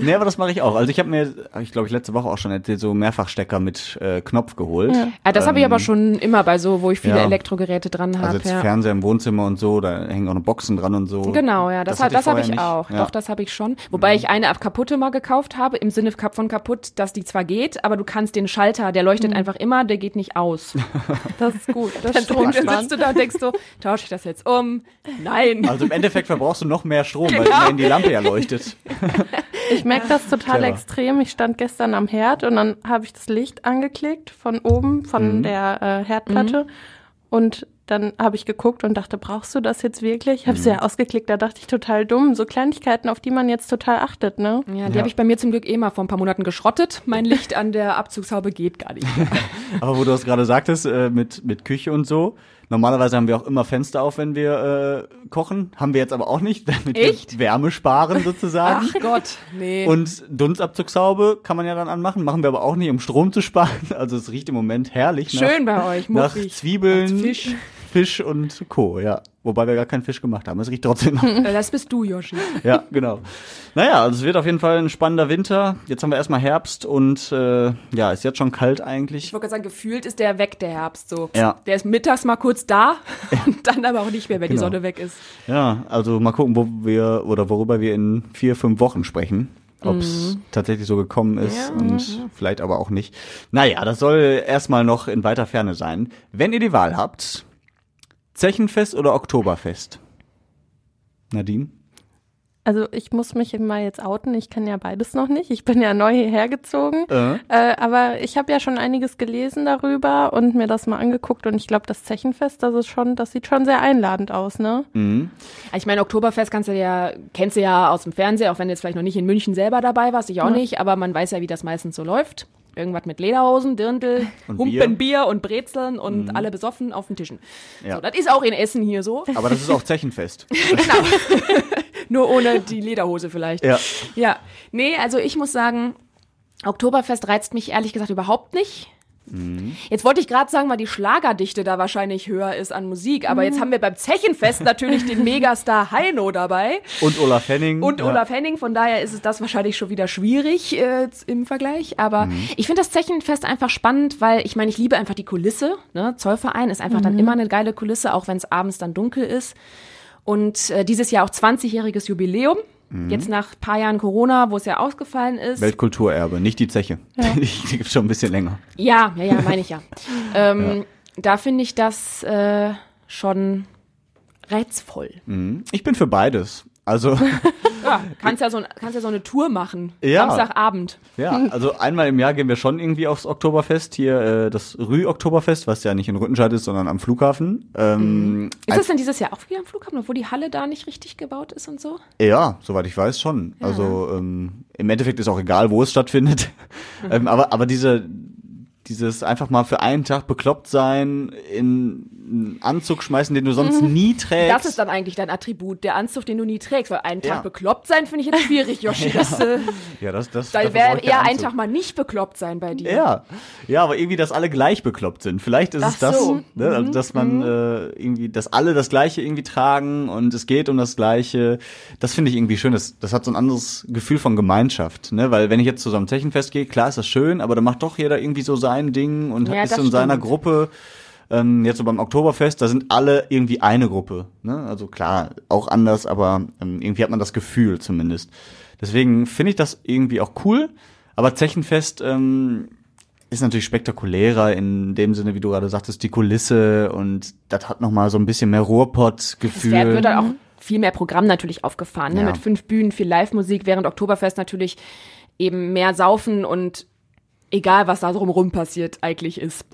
Speaker 2: nee, aber das mache ich auch. Also ich habe mir, hab ich glaube ich letzte Woche auch schon erzählt, so Mehrfachstecker mit äh, Knopf geholt.
Speaker 3: Ah, das habe ich aber schon immer bei so, wo ich viele
Speaker 2: ja.
Speaker 3: Elektrogeräte dran
Speaker 2: Also
Speaker 3: habe.
Speaker 2: jetzt
Speaker 3: ja.
Speaker 2: Fernseher im Wohnzimmer und so, da hängen auch noch Boxen dran und so.
Speaker 3: Genau, ja, das, das, das habe ich
Speaker 2: nicht.
Speaker 3: auch.
Speaker 2: Ja.
Speaker 3: Doch, das habe ich schon. Wobei ich eine ab kaputte mal gekauft habe, im Sinne von kaputt, dass die zwar geht, aber du kannst den Schalter, der leuchtet einfach immer, der geht nicht aus.
Speaker 4: Das ist gut. Das
Speaker 3: Dann,
Speaker 4: Strom
Speaker 3: dann sitzt du da und denkst so, tausche ich das jetzt um? Nein.
Speaker 2: Also im Endeffekt verbrauchst du noch mehr Strom, weil
Speaker 3: Genau.
Speaker 2: immerhin die Lampe ja leuchtet.
Speaker 4: Ich merke das total
Speaker 2: Clever.
Speaker 4: extrem. Ich stand gestern am Herd und dann habe ich das Licht angeklickt von oben, von
Speaker 2: Mhm.
Speaker 4: der äh, Herdplatte. Und dann habe ich geguckt und dachte, brauchst du das jetzt wirklich? Ich habe
Speaker 2: Mhm.
Speaker 4: sie ja ausgeklickt, da dachte ich total dumm. So Kleinigkeiten, auf die man jetzt total achtet, ne?
Speaker 3: Ja, die
Speaker 2: Ja.
Speaker 3: habe ich bei mir zum Glück eh mal vor ein paar Monaten geschrottet. Mein Licht an der Abzugshaube geht gar nicht. mehr.
Speaker 2: Aber wo du das gerade sagtest, äh, mit, mit Küche und so. Normalerweise haben wir auch immer Fenster auf, wenn wir äh, kochen. Haben wir jetzt aber auch nicht, damit
Speaker 3: Echt?
Speaker 2: wir Wärme sparen sozusagen.
Speaker 3: Ach Gott, nee.
Speaker 2: Und Dunstabzugshaube kann man ja dann anmachen, machen wir aber auch nicht, um Strom zu sparen. Also es riecht im Moment herrlich
Speaker 3: Schön
Speaker 2: nach,
Speaker 3: bei euch,
Speaker 2: nach
Speaker 3: muffig.
Speaker 2: Zwiebeln,
Speaker 3: Nach Fisch.
Speaker 2: Fisch und Co. Ja, wobei wir gar keinen Fisch gemacht haben. Es riecht trotzdem noch.
Speaker 3: Das bist du, Yoshi.
Speaker 2: ja, genau. Naja, also es wird auf jeden Fall ein spannender Winter. Jetzt haben wir erstmal Herbst und äh, ja, ist jetzt schon kalt
Speaker 3: Ich
Speaker 2: eigentlich.
Speaker 3: wollte gerade sagen, gefühlt ist der weg, der Herbst so.
Speaker 2: Ja.
Speaker 3: Der ist mittags mal kurz da und dann aber auch nicht mehr, wenn die
Speaker 2: Genau.
Speaker 3: Sonne weg ist.
Speaker 2: Ja, also mal gucken, wo wir oder worüber wir in vier, fünf Wochen sprechen. Ob es tatsächlich so gekommen ist
Speaker 3: Mhm. Ja,
Speaker 2: und vielleicht aber auch nicht. Naja, das soll erstmal noch in weiter Ferne sein. Wenn ihr die Wahl habt, Zechenfest oder Oktoberfest? Nadine?
Speaker 4: Also ich muss mich mal jetzt outen. Ich kann ja beides noch nicht. Ich bin ja neu hierher gezogen.
Speaker 2: Äh?
Speaker 4: Äh, aber ich habe ja schon einiges gelesen darüber und mir das mal angeguckt. Und ich glaube, das Zechenfest, das ist schon, das sieht schon sehr einladend aus, ne?
Speaker 2: Mhm.
Speaker 3: Ich meine, Oktoberfest kannst du ja, kennst du ja aus dem Fernseher, auch wenn du jetzt vielleicht noch nicht in München selber dabei warst, ich auch nicht, aber man weiß ja, wie das meistens so läuft. Irgendwas mit Lederhosen, Dirndl,
Speaker 2: Und
Speaker 3: Humpenbier und Brezeln und alle besoffen auf den Tischen.
Speaker 2: Ja.
Speaker 3: So, das ist auch in Essen hier so,
Speaker 2: Aber das ist auch Zechenfest.
Speaker 3: nur ohne die Lederhose vielleicht.
Speaker 2: ja.
Speaker 3: Ja, nee, also ich muss sagen, Oktoberfest reizt mich ehrlich gesagt überhaupt nicht. Jetzt wollte ich gerade sagen, weil die Schlagerdichte da wahrscheinlich höher ist an Musik, aber jetzt haben wir beim Zechenfest natürlich den Megastar Heino dabei
Speaker 2: Und Olaf Henning.
Speaker 3: und
Speaker 2: ja.
Speaker 3: Olaf Henning, von daher ist es das wahrscheinlich schon wieder schwierig äh, im Vergleich, aber ich finde das Zechenfest einfach spannend, weil ich meine, ich liebe einfach die Kulisse, ne? Zollverein ist einfach dann immer eine geile Kulisse, auch wenn es abends dann dunkel ist. Und äh, dieses Jahr auch 20-jähriges Jubiläum. Jetzt nach ein paar Jahren Corona, wo es ja ausgefallen ist.
Speaker 2: Weltkulturerbe, nicht die Zeche. Die, die gibt's schon ein bisschen länger.
Speaker 3: Ja, ja, ja, meine ich ja. ähm, Da finde ich das äh, schon reizvoll.
Speaker 2: Mhm. Ich bin für beides. Also,
Speaker 3: Ja, kannst ja so, kannst ja so eine Tour machen.
Speaker 2: Ja.
Speaker 3: Samstagabend.
Speaker 2: ja, also einmal im Jahr gehen wir schon irgendwie aufs Oktoberfest, hier äh, das Rü-Oktoberfest, was ja nicht in Rüttenscheid ist, sondern am Flughafen. Ähm,
Speaker 3: Ist das denn dieses Jahr auch wieder am Flughafen, obwohl die Halle da nicht richtig gebaut ist und so?
Speaker 2: Ja, soweit ich weiß schon. Also ähm, im Endeffekt ist auch egal, wo es stattfindet. ähm, aber aber diese dieses einfach mal für einen Tag bekloppt sein in einen Anzug schmeißen, den du sonst nie trägst.
Speaker 3: Das ist dann eigentlich dein Attribut, der Anzug, den du nie trägst. Weil einen Tag
Speaker 2: Ja.
Speaker 3: bekloppt sein, finde ich jetzt schwierig, Yoshi. Das, äh,
Speaker 2: ja, das, das,
Speaker 3: da wäre eher ein. Tag mal nicht bekloppt sein bei dir.
Speaker 2: Ja, ja, aber irgendwie, dass alle gleich bekloppt sind. Vielleicht ist
Speaker 3: Ach
Speaker 2: es das,
Speaker 3: so. Mhm.
Speaker 2: ne? also, dass man äh, irgendwie, dass alle das Gleiche irgendwie tragen und es geht um das Gleiche. Das finde ich irgendwie schön. Das, das hat so ein anderes Gefühl von Gemeinschaft, ne? Weil wenn ich jetzt zu so einem Zechenfest gehe, klar ist das schön, aber da macht doch jeder irgendwie so sein Ding und
Speaker 3: Ja,
Speaker 2: ist in seiner
Speaker 3: stimmt.
Speaker 2: Gruppe. Ähm, jetzt so beim Oktoberfest, da sind alle irgendwie eine Gruppe. Ne? Also klar, auch anders, aber ähm, irgendwie hat man das Gefühl zumindest. Deswegen finde ich das irgendwie auch cool. Aber Zechenfest ähm, ist natürlich spektakulärer in dem Sinne, wie du gerade sagtest, die Kulisse und das hat noch mal so ein bisschen mehr Ruhrpott-Gefühl.
Speaker 3: wär, wird dann auch viel mehr Programm natürlich aufgefahren, ne?
Speaker 2: Ja.
Speaker 3: mit fünf Bühnen, viel Live-Musik, während Oktoberfest natürlich eben mehr Saufen und egal, was da drumherum passiert, eigentlich ist.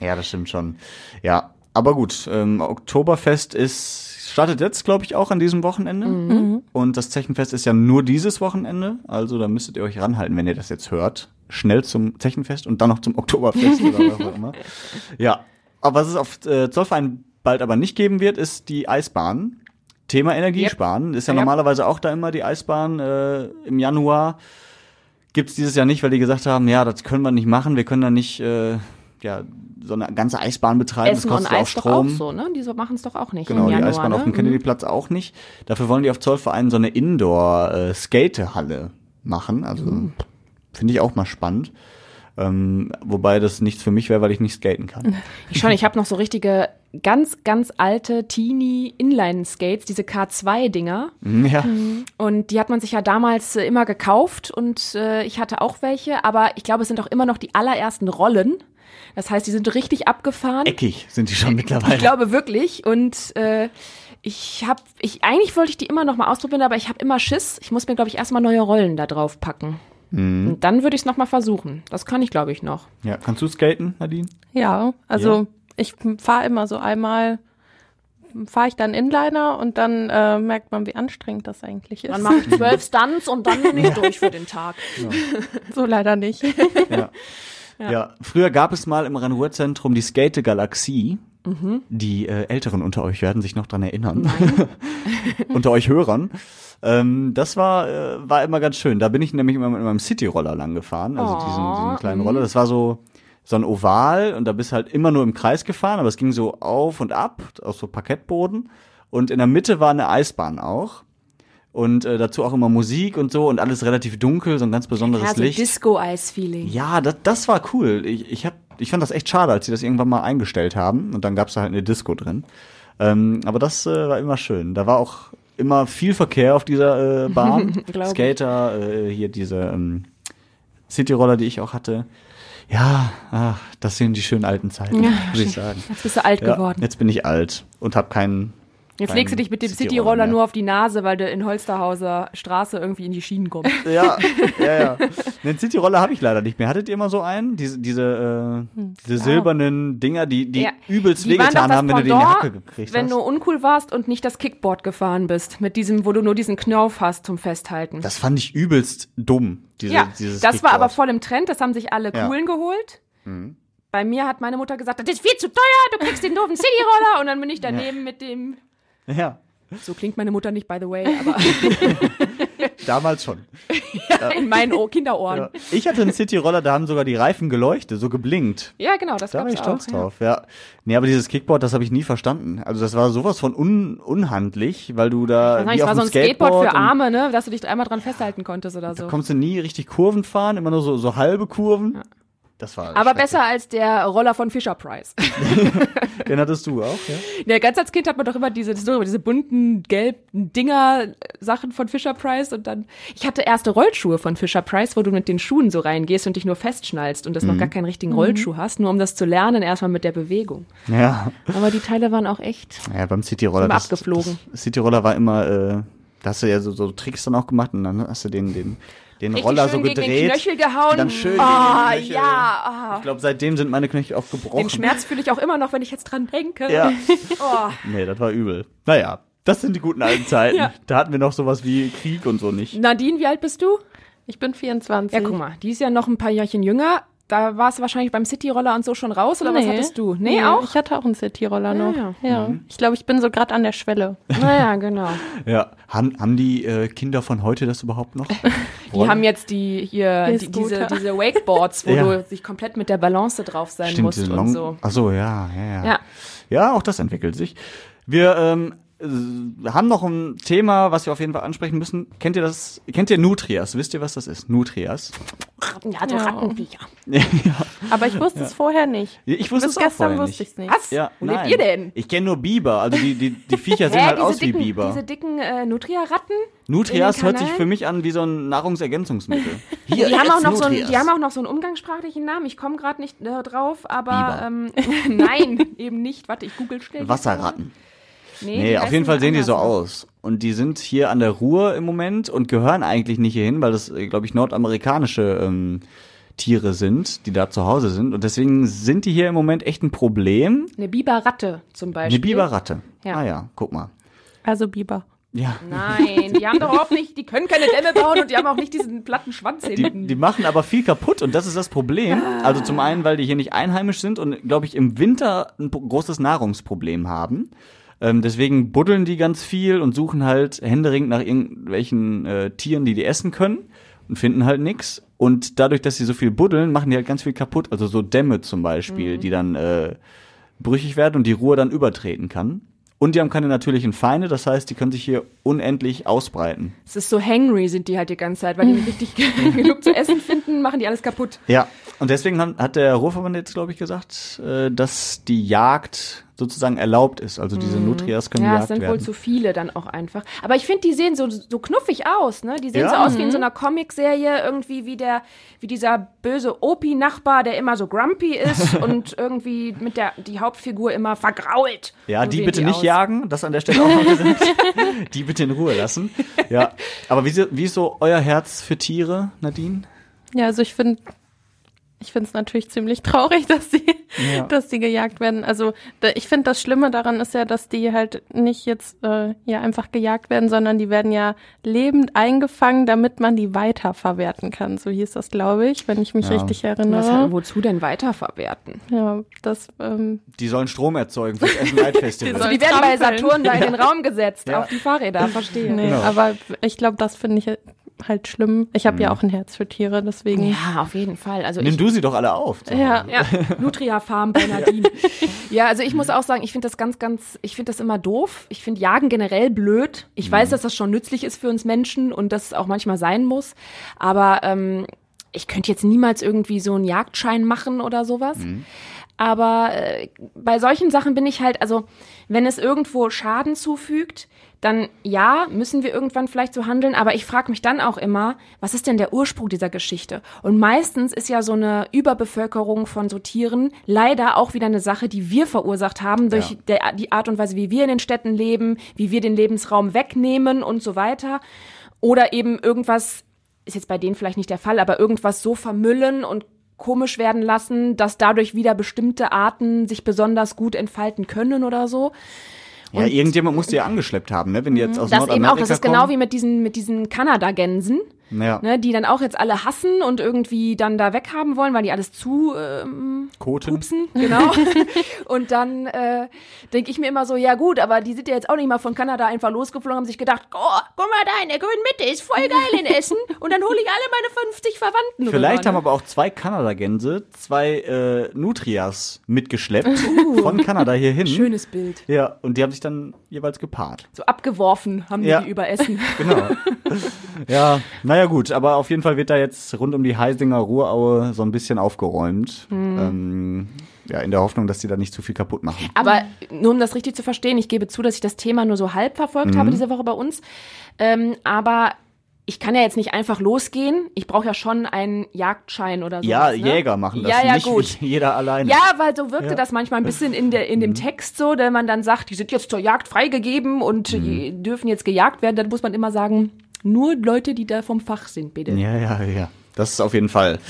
Speaker 2: Ja, das stimmt schon. Ja, aber gut, ähm, Oktoberfest ist startet jetzt, glaube ich, auch an diesem Wochenende. Und das Zechenfest ist ja nur dieses Wochenende. Also da müsstet ihr euch ranhalten, wenn ihr das jetzt hört. Schnell zum Zechenfest und dann noch zum Oktoberfest oder was auch immer. Ja, aber was es auf äh, Zollverein bald aber nicht geben wird, ist die Eisbahn. Thema Energiesparen. Ist ja
Speaker 3: Yep.
Speaker 2: normalerweise auch da immer die Eisbahn äh, im Januar. Gibt's dieses Jahr nicht, weil die gesagt haben, ja, das können wir nicht machen, wir können da nicht äh, ja, so eine ganze Eisbahn betreiben,
Speaker 3: Essen
Speaker 2: das
Speaker 3: und
Speaker 2: kostet auch
Speaker 3: Eis doch auch
Speaker 2: Strom.
Speaker 3: so, ne? Die machen es doch auch nicht
Speaker 2: Genau, die
Speaker 3: Januar,
Speaker 2: Eisbahn
Speaker 3: ne?
Speaker 2: auf dem Kennedyplatz auch nicht. Dafür wollen die auf Zollverein so eine Indoor-Skatehalle machen. Also
Speaker 3: Mhm.
Speaker 2: finde ich auch mal spannend. Ähm, wobei das nichts für mich wäre, weil ich nicht skaten kann.
Speaker 3: Ich schon, ich habe noch so richtige ganz, ganz alte Teenie Inline-Skates, diese K2-Dinger.
Speaker 2: Ja,
Speaker 3: Und die hat man sich ja damals äh, immer gekauft und äh, ich hatte auch welche, aber ich glaube, es sind auch immer noch die allerersten Rollen. Das heißt, die sind richtig abgefahren.
Speaker 2: eckig sind die schon mittlerweile.
Speaker 3: Ich glaube wirklich. Und äh, ich habe, ich eigentlich wollte ich die immer noch mal ausprobieren, aber ich habe immer Schiss. Ich muss mir, glaube ich, erstmal neue Rollen da drauf packen.
Speaker 2: Mhm.
Speaker 3: Und dann würde ich es noch mal versuchen. Das kann ich, glaube ich, noch.
Speaker 2: ja, kannst du skaten, Nadine?
Speaker 4: Ja, also
Speaker 2: Ja.
Speaker 4: Ich fahre immer so einmal, fahre ich dann Inliner und dann äh, merkt man, wie anstrengend das eigentlich ist.
Speaker 3: Dann mache ich zwölf Stunts und dann bin ich durch für den Tag.
Speaker 4: so leider nicht.
Speaker 2: Ja. ja. früher gab es mal im Rhein-Ruhr-Zentrum die Skate-Galaxie.
Speaker 3: Mhm.
Speaker 2: Die äh, Älteren unter euch werden sich noch dran erinnern. unter euch Hörern. Ähm, das war, äh, war immer ganz schön. Da bin ich nämlich immer mit meinem City-Roller lang gefahren. Also diesen,
Speaker 3: Oh,
Speaker 2: diesen kleinen
Speaker 3: mhm.
Speaker 2: Roller. Das war so, so ein Oval und da bist halt immer nur im Kreis gefahren, aber es ging so auf und ab, auf so Parkettboden. Und in der Mitte war eine Eisbahn auch. Und äh, dazu auch immer Musik und so und alles relativ dunkel, so ein ganz besonderes
Speaker 3: Ja, so
Speaker 2: Licht.
Speaker 3: Disco-Eis-Feeling.
Speaker 2: Ja, das, das war cool. Ich, ich, hab, ich fand das echt schade, als sie das irgendwann mal eingestellt haben. Und dann gab's da halt eine Disco drin. Ähm, aber das äh, war immer schön. Da war auch immer viel Verkehr auf dieser äh, Bahn. Skater, äh, hier diese ähm, Cityroller, die ich auch hatte. Ja, ach, das sind die schönen alten Zeiten,
Speaker 3: Ja,
Speaker 2: muss ich sagen.
Speaker 3: Jetzt bist du alt
Speaker 2: Ja,
Speaker 3: geworden.
Speaker 2: jetzt bin ich alt und habe keinen.
Speaker 3: Jetzt legst du dich mit dem
Speaker 2: Cityroller
Speaker 3: nur auf die Nase, weil du in Holsterhauser Straße irgendwie in die Schienen kommst.
Speaker 2: Ja, ja, ja. Den Cityroller habe ich leider nicht mehr. Hattet ihr immer so einen? Diese, diese, äh, diese silbernen Dinger, die, die
Speaker 3: Ja,
Speaker 2: übelst
Speaker 3: die
Speaker 2: wehgetan haben, wenn du die in die
Speaker 3: Pendant,
Speaker 2: Hacke gekriegt
Speaker 3: Wenn
Speaker 2: hast.
Speaker 3: du uncool warst und nicht das Kickboard gefahren bist, mit diesem, wo du nur diesen Knauf hast zum Festhalten.
Speaker 2: Das fand ich übelst dumm. Diese,
Speaker 3: ja,
Speaker 2: dieses
Speaker 3: das war aber
Speaker 2: Kickboard.
Speaker 3: voll im Trend, das haben sich alle
Speaker 2: Ja. Mhm.
Speaker 3: coolen geholt. Bei mir hat meine Mutter gesagt, das ist viel zu teuer, du kriegst den doofen Cityroller und dann bin ich daneben mit dem,
Speaker 2: Ja,
Speaker 3: so klingt meine Mutter nicht, by the way, aber
Speaker 2: damals schon.
Speaker 3: in meinen Ohr, Kinderohren.
Speaker 2: Ja. Ich hatte einen Cityroller, da haben sogar die Reifen geleuchtet, so geblinkt.
Speaker 3: Ja, genau, das
Speaker 2: Da war ich stolz
Speaker 3: auch. Ja.
Speaker 2: drauf, ja. Nee, aber dieses Kickboard, das habe ich nie verstanden. Also das war sowas von un unhandlich, weil du da
Speaker 3: Das
Speaker 2: wie auf
Speaker 3: war so ein Skateboard für
Speaker 2: und
Speaker 3: Arme, ne, dass du dich einmal dran festhalten konntest oder
Speaker 2: Da
Speaker 3: so.
Speaker 2: kommst du nie richtig Kurven fahren, immer nur so, so halbe Kurven. Das war
Speaker 3: Aber besser als der Roller von Fisher Price.
Speaker 2: Den hattest du auch, ja?
Speaker 3: Ja, ganz als Kind hat man doch immer diese, diese bunten, gelben Dinger-Sachen von Fisher Price und dann, ich hatte erste Rollschuhe von Fisher Price, wo du mit den Schuhen so reingehst und dich nur festschnallst und das
Speaker 2: Mhm.
Speaker 3: noch gar keinen richtigen Rollschuh hast, nur um das zu lernen, erstmal mit der Bewegung.
Speaker 2: Ja.
Speaker 3: Aber die Teile waren auch echt.
Speaker 2: Ja, beim Cityroller.
Speaker 3: Immer
Speaker 2: Das,
Speaker 3: abgeflogen.
Speaker 2: das Cityroller war immer, äh, da hast du ja so, so Tricks dann auch gemacht und dann hast du den, den, den
Speaker 3: Richtig
Speaker 2: Roller
Speaker 3: schön
Speaker 2: so
Speaker 3: gegen
Speaker 2: gedreht.
Speaker 3: den Knöchel gehauen.
Speaker 2: Und dann schön
Speaker 3: Ah,
Speaker 2: gegen den Knöchel.
Speaker 3: ja.
Speaker 2: Ich glaube, seitdem sind meine Knöchel auch gebrochen.
Speaker 3: Ah. Den Schmerz fühle ich auch immer noch, wenn ich jetzt dran denke.
Speaker 2: Ja.
Speaker 3: Oh.
Speaker 2: Nee, das war übel. Naja, das sind die guten alten Zeiten.
Speaker 3: Ja.
Speaker 2: Da hatten wir noch sowas wie Krieg und so nicht.
Speaker 3: Nadine, wie alt bist du?
Speaker 4: Ich bin 24.
Speaker 3: Ja, guck mal, die ist ja noch ein paar Jährchen jünger. Da warst du wahrscheinlich beim Cityroller und so schon raus oder was
Speaker 4: Nee.
Speaker 3: hattest du? Nee, auch?
Speaker 4: Ich hatte auch einen Cityroller
Speaker 3: Ja,
Speaker 4: noch.
Speaker 3: ja.
Speaker 4: Ja. Ich glaube, ich bin so gerade an der Schwelle.
Speaker 3: Naja, genau.
Speaker 2: Ja. Haben, haben die äh, Kinder von heute das überhaupt noch?
Speaker 3: Die haben jetzt die hier, die, diese, diese Wakeboards, wo
Speaker 2: Ja.
Speaker 3: du sich komplett mit der Balance drauf sein
Speaker 2: Stimmt,
Speaker 3: musst und so.
Speaker 2: Ach so, ja, ja, ja.
Speaker 3: Ja.
Speaker 2: Ja, auch das entwickelt sich. Wir ähm, äh, haben noch ein Thema, was wir auf jeden Fall ansprechen müssen. Kennt ihr das? Kennt ihr Nutrias? Wisst ihr, was das ist? Nutrias.
Speaker 3: Ja,
Speaker 4: Ja.
Speaker 3: Rattenviecher.
Speaker 4: Aber ich wusste es vorher nicht.
Speaker 2: Ich wusste
Speaker 4: Bis
Speaker 2: es auch
Speaker 4: gestern
Speaker 2: vorher
Speaker 4: wusste
Speaker 2: nicht.
Speaker 4: ich es nicht.
Speaker 3: Was?
Speaker 2: Ja,
Speaker 3: Wo lebt ihr denn?
Speaker 2: Ich kenne nur Biber. Also die, die, die Viecher sehen halt
Speaker 3: diese
Speaker 2: aus
Speaker 3: dicken,
Speaker 2: wie Biber.
Speaker 3: Diese dicken äh, Nutria-Ratten?
Speaker 2: Nutrias hört sich für mich an wie so ein Nahrungsergänzungsmittel. Hier,
Speaker 3: Die haben, auch noch so einen, die haben auch noch so einen umgangssprachlichen Namen. Ich komme gerade nicht äh, drauf, aber ähm, nein, eben nicht. Warte, ich google schnell.
Speaker 2: Wasserratten.
Speaker 3: Nee,
Speaker 2: Nee,
Speaker 3: die
Speaker 2: auf jeden Fall sehen die so aus. Und die sind hier an der Ruhr im Moment und gehören eigentlich nicht hierhin, weil das, glaube ich, nordamerikanische ähm, Tiere sind, die da zu Hause sind. Und deswegen sind die hier im Moment echt ein Problem.
Speaker 3: Eine Biberratte zum Beispiel.
Speaker 2: Eine Biberratte.
Speaker 3: Ja.
Speaker 2: Ah ja, guck mal.
Speaker 4: Also Biber.
Speaker 2: Ja.
Speaker 3: Nein, die haben doch überhaupt nicht, die können keine Dämme bauen und die haben auch nicht diesen platten Schwanz
Speaker 2: Die,
Speaker 3: hinten.
Speaker 2: die machen aber viel kaputt und das ist das Problem. Also zum einen, weil die hier nicht einheimisch sind und, glaube ich, im Winter ein großes Nahrungsproblem haben. Ähm, deswegen buddeln die ganz viel und suchen halt händeringend nach irgendwelchen äh, Tieren, die die essen können und finden halt nix. Und dadurch, dass sie so viel buddeln, machen die halt ganz viel kaputt. Also so Dämme zum Beispiel, die dann äh, brüchig werden und die Ruhe dann übertreten kann. Und die haben keine natürlichen Feinde, das heißt, die können sich hier unendlich ausbreiten.
Speaker 3: Es ist so hangry sind die halt die ganze Zeit, weil die nicht richtig genug zu essen finden, machen die alles kaputt.
Speaker 2: Ja, und deswegen hat der Ruhrverband jetzt, glaube ich, gesagt, äh, dass die Jagd sozusagen erlaubt ist. Also diese Nutrias können
Speaker 3: Mhm. Ja, es
Speaker 2: gejagt
Speaker 3: sind wohl
Speaker 2: werden.
Speaker 3: zu viele dann auch einfach. Aber ich finde, die sehen so, so knuffig aus, ne? Die sehen
Speaker 2: Ja.
Speaker 3: so aus wie in so einer Comicserie, irgendwie wie der, wie dieser böse Opi-Nachbar, der immer so grumpy ist und irgendwie mit der, die Hauptfigur immer vergrault.
Speaker 2: ja,
Speaker 3: So
Speaker 2: die bitte nicht
Speaker 3: aus.
Speaker 2: jagen, das an der Stelle auch noch gesagt. die bitte in Ruhe lassen. Ja, aber wie, wie ist so euer Herz für Tiere, Nadine?
Speaker 4: Ja, also ich finde ich finde es natürlich ziemlich traurig, dass die,
Speaker 2: Ja.
Speaker 4: dass die gejagt werden. Also da, ich finde das Schlimme daran ist ja, dass die halt nicht jetzt äh, ja einfach gejagt werden, sondern die werden ja lebend eingefangen, damit man die weiterverwerten kann. So hieß das, glaube ich, wenn ich mich
Speaker 2: Ja.
Speaker 4: richtig
Speaker 3: Was,
Speaker 4: erinnere.
Speaker 3: wozu denn weiterverwerten?
Speaker 4: Ja, das ähm,
Speaker 2: Die sollen Strom erzeugen fürs Essen Light Festival.
Speaker 4: Die
Speaker 3: Also die werden bei. Saturn da in den Raum gesetzt,
Speaker 2: Ja.
Speaker 3: auf die Fahrräder, verstehe.
Speaker 4: nee,
Speaker 2: Genau.
Speaker 4: aber ich glaube, das finde ich halt schlimm. Ich habe ja auch ein Herz für Tiere, deswegen.
Speaker 3: Ja, auf jeden Fall. Also
Speaker 2: Nimm
Speaker 3: ich,
Speaker 2: du sie doch alle auf. So.
Speaker 4: Ja.
Speaker 3: Ja, Nutria Farm bei Nadine. ja, also ich muss auch sagen, ich finde das ganz, ganz, ich finde das immer doof. Ich finde Jagen generell blöd. Ich weiß, dass das schon nützlich ist für uns Menschen und dass es auch manchmal sein muss. Aber ähm, ich könnte jetzt niemals irgendwie so einen Jagdschein machen oder sowas. Aber äh, bei solchen Sachen bin ich halt, also wenn es irgendwo Schaden zufügt, dann ja, müssen wir irgendwann vielleicht so handeln, aber ich frage mich dann auch immer, was ist denn der Ursprung dieser Geschichte? Und meistens ist ja so eine Überbevölkerung von so Tieren leider auch wieder eine Sache, die wir verursacht haben durch
Speaker 2: Ja.
Speaker 3: der, die Art und Weise, wie wir in den Städten leben, wie wir den Lebensraum wegnehmen und so weiter. Oder eben irgendwas, ist jetzt bei denen vielleicht nicht der Fall, aber irgendwas so vermüllen und komisch werden lassen, dass dadurch wieder bestimmte Arten sich besonders gut entfalten können oder so.
Speaker 2: Ja, irgendjemand muss die ja angeschleppt haben, ne? Wenn die jetzt aus
Speaker 3: Das eben
Speaker 2: Nordamerika
Speaker 3: auch, das ist
Speaker 2: kommen.
Speaker 3: genau wie mit diesen, mit diesen Kanada-Gänsen,
Speaker 2: Ja.
Speaker 3: ne, die dann auch jetzt alle hassen und irgendwie dann da weghaben wollen, weil die alles zu ähm,
Speaker 2: Koten.
Speaker 3: pupsen, genau. und dann äh, denke ich mir immer so, ja gut, aber die sind ja jetzt auch nicht mal von Kanada einfach losgeflogen, haben sich gedacht, oh, guck mal da in der grünen Mitte, ist voll geil in Essen und dann hole ich alle meine 50 Verwandten
Speaker 2: Vielleicht
Speaker 3: rüber,
Speaker 2: haben
Speaker 3: ne?
Speaker 2: aber auch zwei Kanadagänse zwei äh, Nutrias mitgeschleppt von Kanada hier hin.
Speaker 3: Schönes Bild.
Speaker 2: Ja, und die haben sich dann jeweils gepaart.
Speaker 3: So abgeworfen haben
Speaker 2: Ja.
Speaker 3: die die über Essen.
Speaker 2: Genau. ja, naja gut, aber auf jeden Fall wird da jetzt rund um die Heisinger Ruhraue so ein bisschen aufgeräumt.
Speaker 3: Mhm.
Speaker 2: Ähm, ja, in der Hoffnung, dass die da nicht zu viel kaputt machen.
Speaker 3: Aber nur um das richtig zu verstehen, ich gebe zu, dass ich das Thema nur so halb verfolgt
Speaker 2: Mhm.
Speaker 3: habe diese Woche bei uns. Ähm, aber ich kann ja jetzt nicht einfach losgehen. Ich brauche ja schon einen Jagdschein oder so.
Speaker 2: Ja,
Speaker 3: ne?
Speaker 2: Jäger machen das,
Speaker 3: Ja, ja,
Speaker 2: nicht
Speaker 3: gut.
Speaker 2: jeder alleine.
Speaker 3: Ja, weil so wirkte
Speaker 2: Ja. Mhm.
Speaker 3: das manchmal ein bisschen in, der, in dem Text so, wenn man dann sagt, die sind jetzt zur Jagd freigegeben und
Speaker 2: Mhm.
Speaker 3: die dürfen jetzt gejagt werden, dann muss man immer sagen, nur Leute, die da vom Fach sind, bitte.
Speaker 2: Ja, ja, ja. Das ist auf jeden Fall.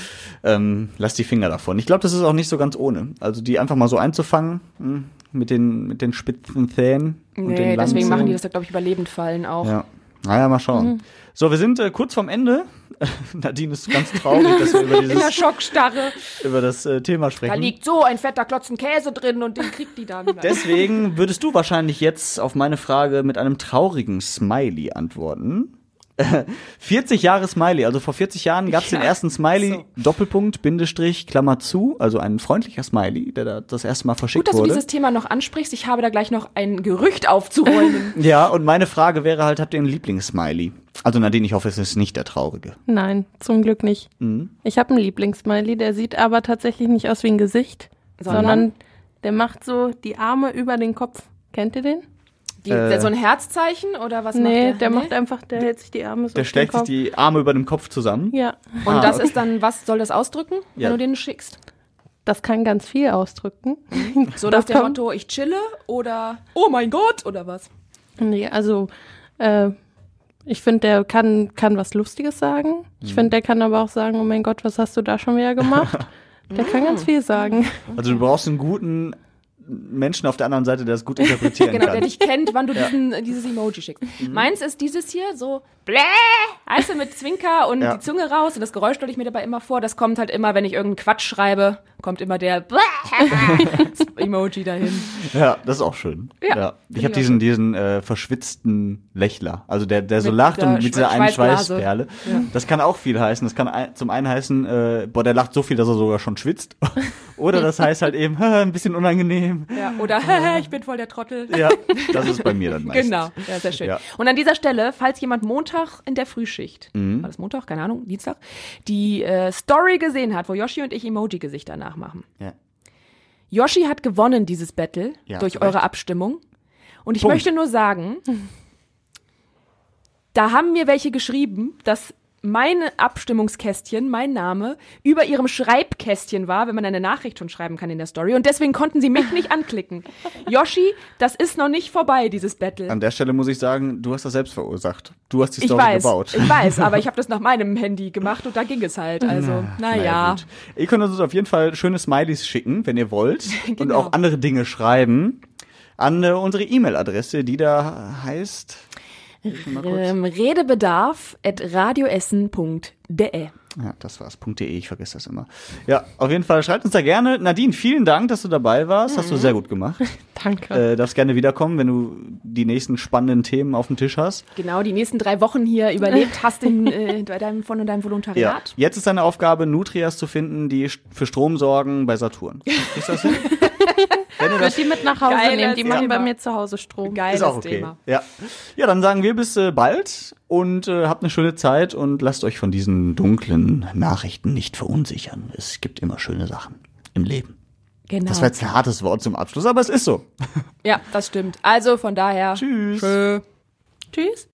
Speaker 2: Ähm, lass die Finger davon. Ich glaube, das ist auch nicht so ganz ohne. Also die einfach mal so einzufangen mh, mit den mit den spitzen Zähnen und den
Speaker 3: Nee, deswegen machen die das da, glaube ich, überlebend fallen auch.
Speaker 2: Ja. Naja, mal schauen. So, wir sind äh, kurz vorm Ende. Nadine ist ganz traurig, dass wir über
Speaker 3: In der
Speaker 2: dieses
Speaker 3: Schockstarre.
Speaker 2: über das äh, Thema
Speaker 3: Da
Speaker 2: sprechen.
Speaker 3: liegt so ein fetter Klotzen Käse drin und den kriegt die dann.
Speaker 2: Deswegen würdest du wahrscheinlich jetzt auf meine Frage mit einem traurigen Smiley antworten. 40 Jahre Smiley, also vor 40 Jahren gab es den
Speaker 3: Ja,
Speaker 2: ersten Smiley,
Speaker 3: so.
Speaker 2: Doppelpunkt, Bindestrich, Klammer zu, also ein freundlicher Smiley, der da das erste Mal verschickt
Speaker 3: Gut, dass du
Speaker 2: wurde.
Speaker 3: dieses Thema noch ansprichst. Ich habe da gleich noch ein Gerücht aufzuräumen.
Speaker 2: ja, und meine Frage wäre halt, habt ihr einen Lieblingssmiley? Also Nadine, ich hoffe, es ist nicht der traurige.
Speaker 4: Nein, zum Glück nicht.
Speaker 2: Mhm.
Speaker 4: Ich habe einen Lieblingssmiley, der sieht aber tatsächlich nicht aus wie ein Gesicht,
Speaker 3: Sondern?
Speaker 4: sondern, der macht so die Arme über den Kopf. Kennt ihr den?
Speaker 3: Die,
Speaker 2: Äh.
Speaker 3: so ein Herzzeichen oder was
Speaker 4: nee,
Speaker 3: macht der?
Speaker 4: der macht einfach, der hält sich die Arme so
Speaker 2: Der schlägt sich die Arme über dem Kopf zusammen.
Speaker 4: Ja,
Speaker 3: Und
Speaker 2: Ah,
Speaker 3: das
Speaker 2: okay.
Speaker 3: ist dann, was soll das ausdrücken,
Speaker 2: Ja.
Speaker 3: wenn du den schickst?
Speaker 4: das kann ganz viel ausdrücken.
Speaker 3: So
Speaker 4: Das
Speaker 3: nach dem Motto, ich chille oder oh mein Gott oder was?
Speaker 4: Nee, also äh, ich finde, der kann, kann was Lustiges sagen. Ich
Speaker 2: Mhm.
Speaker 4: finde, der kann aber auch sagen, oh mein Gott, was hast du da schon wieder gemacht? der kann ganz viel sagen.
Speaker 2: Also du brauchst einen guten Menschen auf der anderen Seite, der es gut interpretieren
Speaker 3: Genau,
Speaker 2: kann.
Speaker 3: der dich kennt, wann du diesen, dieses Emoji schickst. Meins ist dieses hier so bläh, du, mit Zwinker und
Speaker 2: Ja.
Speaker 3: die Zunge raus und das Geräusch stelle ich mir dabei immer vor. Das kommt halt immer, wenn ich irgendeinen Quatsch schreibe, kommt immer der bläh Emoji dahin.
Speaker 2: Ja, das ist auch schön.
Speaker 3: Ja,
Speaker 2: Ich
Speaker 3: find
Speaker 2: habe
Speaker 3: ich
Speaker 2: diesen, diesen äh, verschwitzten Lächler, also der, der so
Speaker 3: Mit
Speaker 2: lacht und mit dieser einen. Schweißperle.
Speaker 3: Ja.
Speaker 2: Das kann auch viel heißen. Das kann ein, zum einen heißen, äh, boah, der lacht so viel, dass er sogar schon schwitzt. Oder das heißt halt eben, ein bisschen unangenehm.
Speaker 3: Ja, oder ich bin voll der Trottel.
Speaker 2: Ja, das ist bei mir dann meistens.
Speaker 3: Genau, ja, sehr schön.
Speaker 2: Ja.
Speaker 3: Und an dieser Stelle, falls jemand Montag in der Frühschicht,
Speaker 2: Mhm.
Speaker 3: war das Montag, keine Ahnung, Dienstag, die äh, Story gesehen hat, wo Yoshi und ich Emoji-Gesichter nachmachen.
Speaker 2: Ja.
Speaker 3: Yoshi hat gewonnen, dieses Battle,
Speaker 2: Ja,
Speaker 3: durch
Speaker 2: zu
Speaker 3: eure. Abstimmung. Und ich
Speaker 2: Punkt.
Speaker 3: möchte nur sagen, da haben mir welche geschrieben, dass mein Abstimmungskästchen, mein Name, über ihrem Schreibkästchen war, wenn man eine Nachricht schon schreiben kann in der Story. Und deswegen konnten sie mich nicht anklicken. Yoshi, das ist noch nicht vorbei, dieses Battle.
Speaker 2: An der Stelle muss ich sagen, du hast das selbst verursacht. Du hast die
Speaker 3: Ich
Speaker 2: Story
Speaker 3: weiß,
Speaker 2: gebaut.
Speaker 3: ich weiß, aber ich habe das nach meinem Handy gemacht und da ging es halt. Also, naja.
Speaker 2: gut. Ihr könnt uns auf jeden Fall schöne Smileys schicken, wenn ihr wollt. Und
Speaker 3: Genau.
Speaker 2: auch andere Dinge schreiben. An äh, unsere E-Mail-Adresse, die da heißt.
Speaker 3: Ähm, Redebedarf at radioessen.de.
Speaker 2: Ja, das war's. .de, ich vergesse das immer. Ja, auf jeden Fall schreibt uns da gerne. Nadine, vielen Dank, dass du dabei warst. Hast du sehr gut gemacht.
Speaker 4: Danke.
Speaker 2: Äh, darfst gerne wiederkommen, wenn du die nächsten spannenden Themen auf dem Tisch hast.
Speaker 3: Genau, die nächsten drei Wochen hier überlebt hast in, äh, bei deinem, von deinem Volontariat.
Speaker 2: Jetzt ist deine Aufgabe, Nutrias zu finden, die für Strom sorgen bei Saturn. Ist das hin? Wenn ihr
Speaker 4: Ich würde die mit nach Hause nehmen. Die machen bei
Speaker 3: Thema.
Speaker 4: mir zu Hause Strom.
Speaker 3: Geiles
Speaker 2: Ist auch okay.
Speaker 3: Thema.
Speaker 2: Ja. ja, dann sagen wir bis äh, bald und äh, habt eine schöne Zeit und lasst euch von diesen dunklen Nachrichten nicht verunsichern. Es gibt immer schöne Sachen im Leben.
Speaker 3: Genau.
Speaker 2: Das war jetzt ein hartes Wort zum Abschluss, aber es ist so.
Speaker 3: ja, das stimmt. Also von daher.
Speaker 2: Tschüss.
Speaker 3: Tschö.
Speaker 4: Tschüss.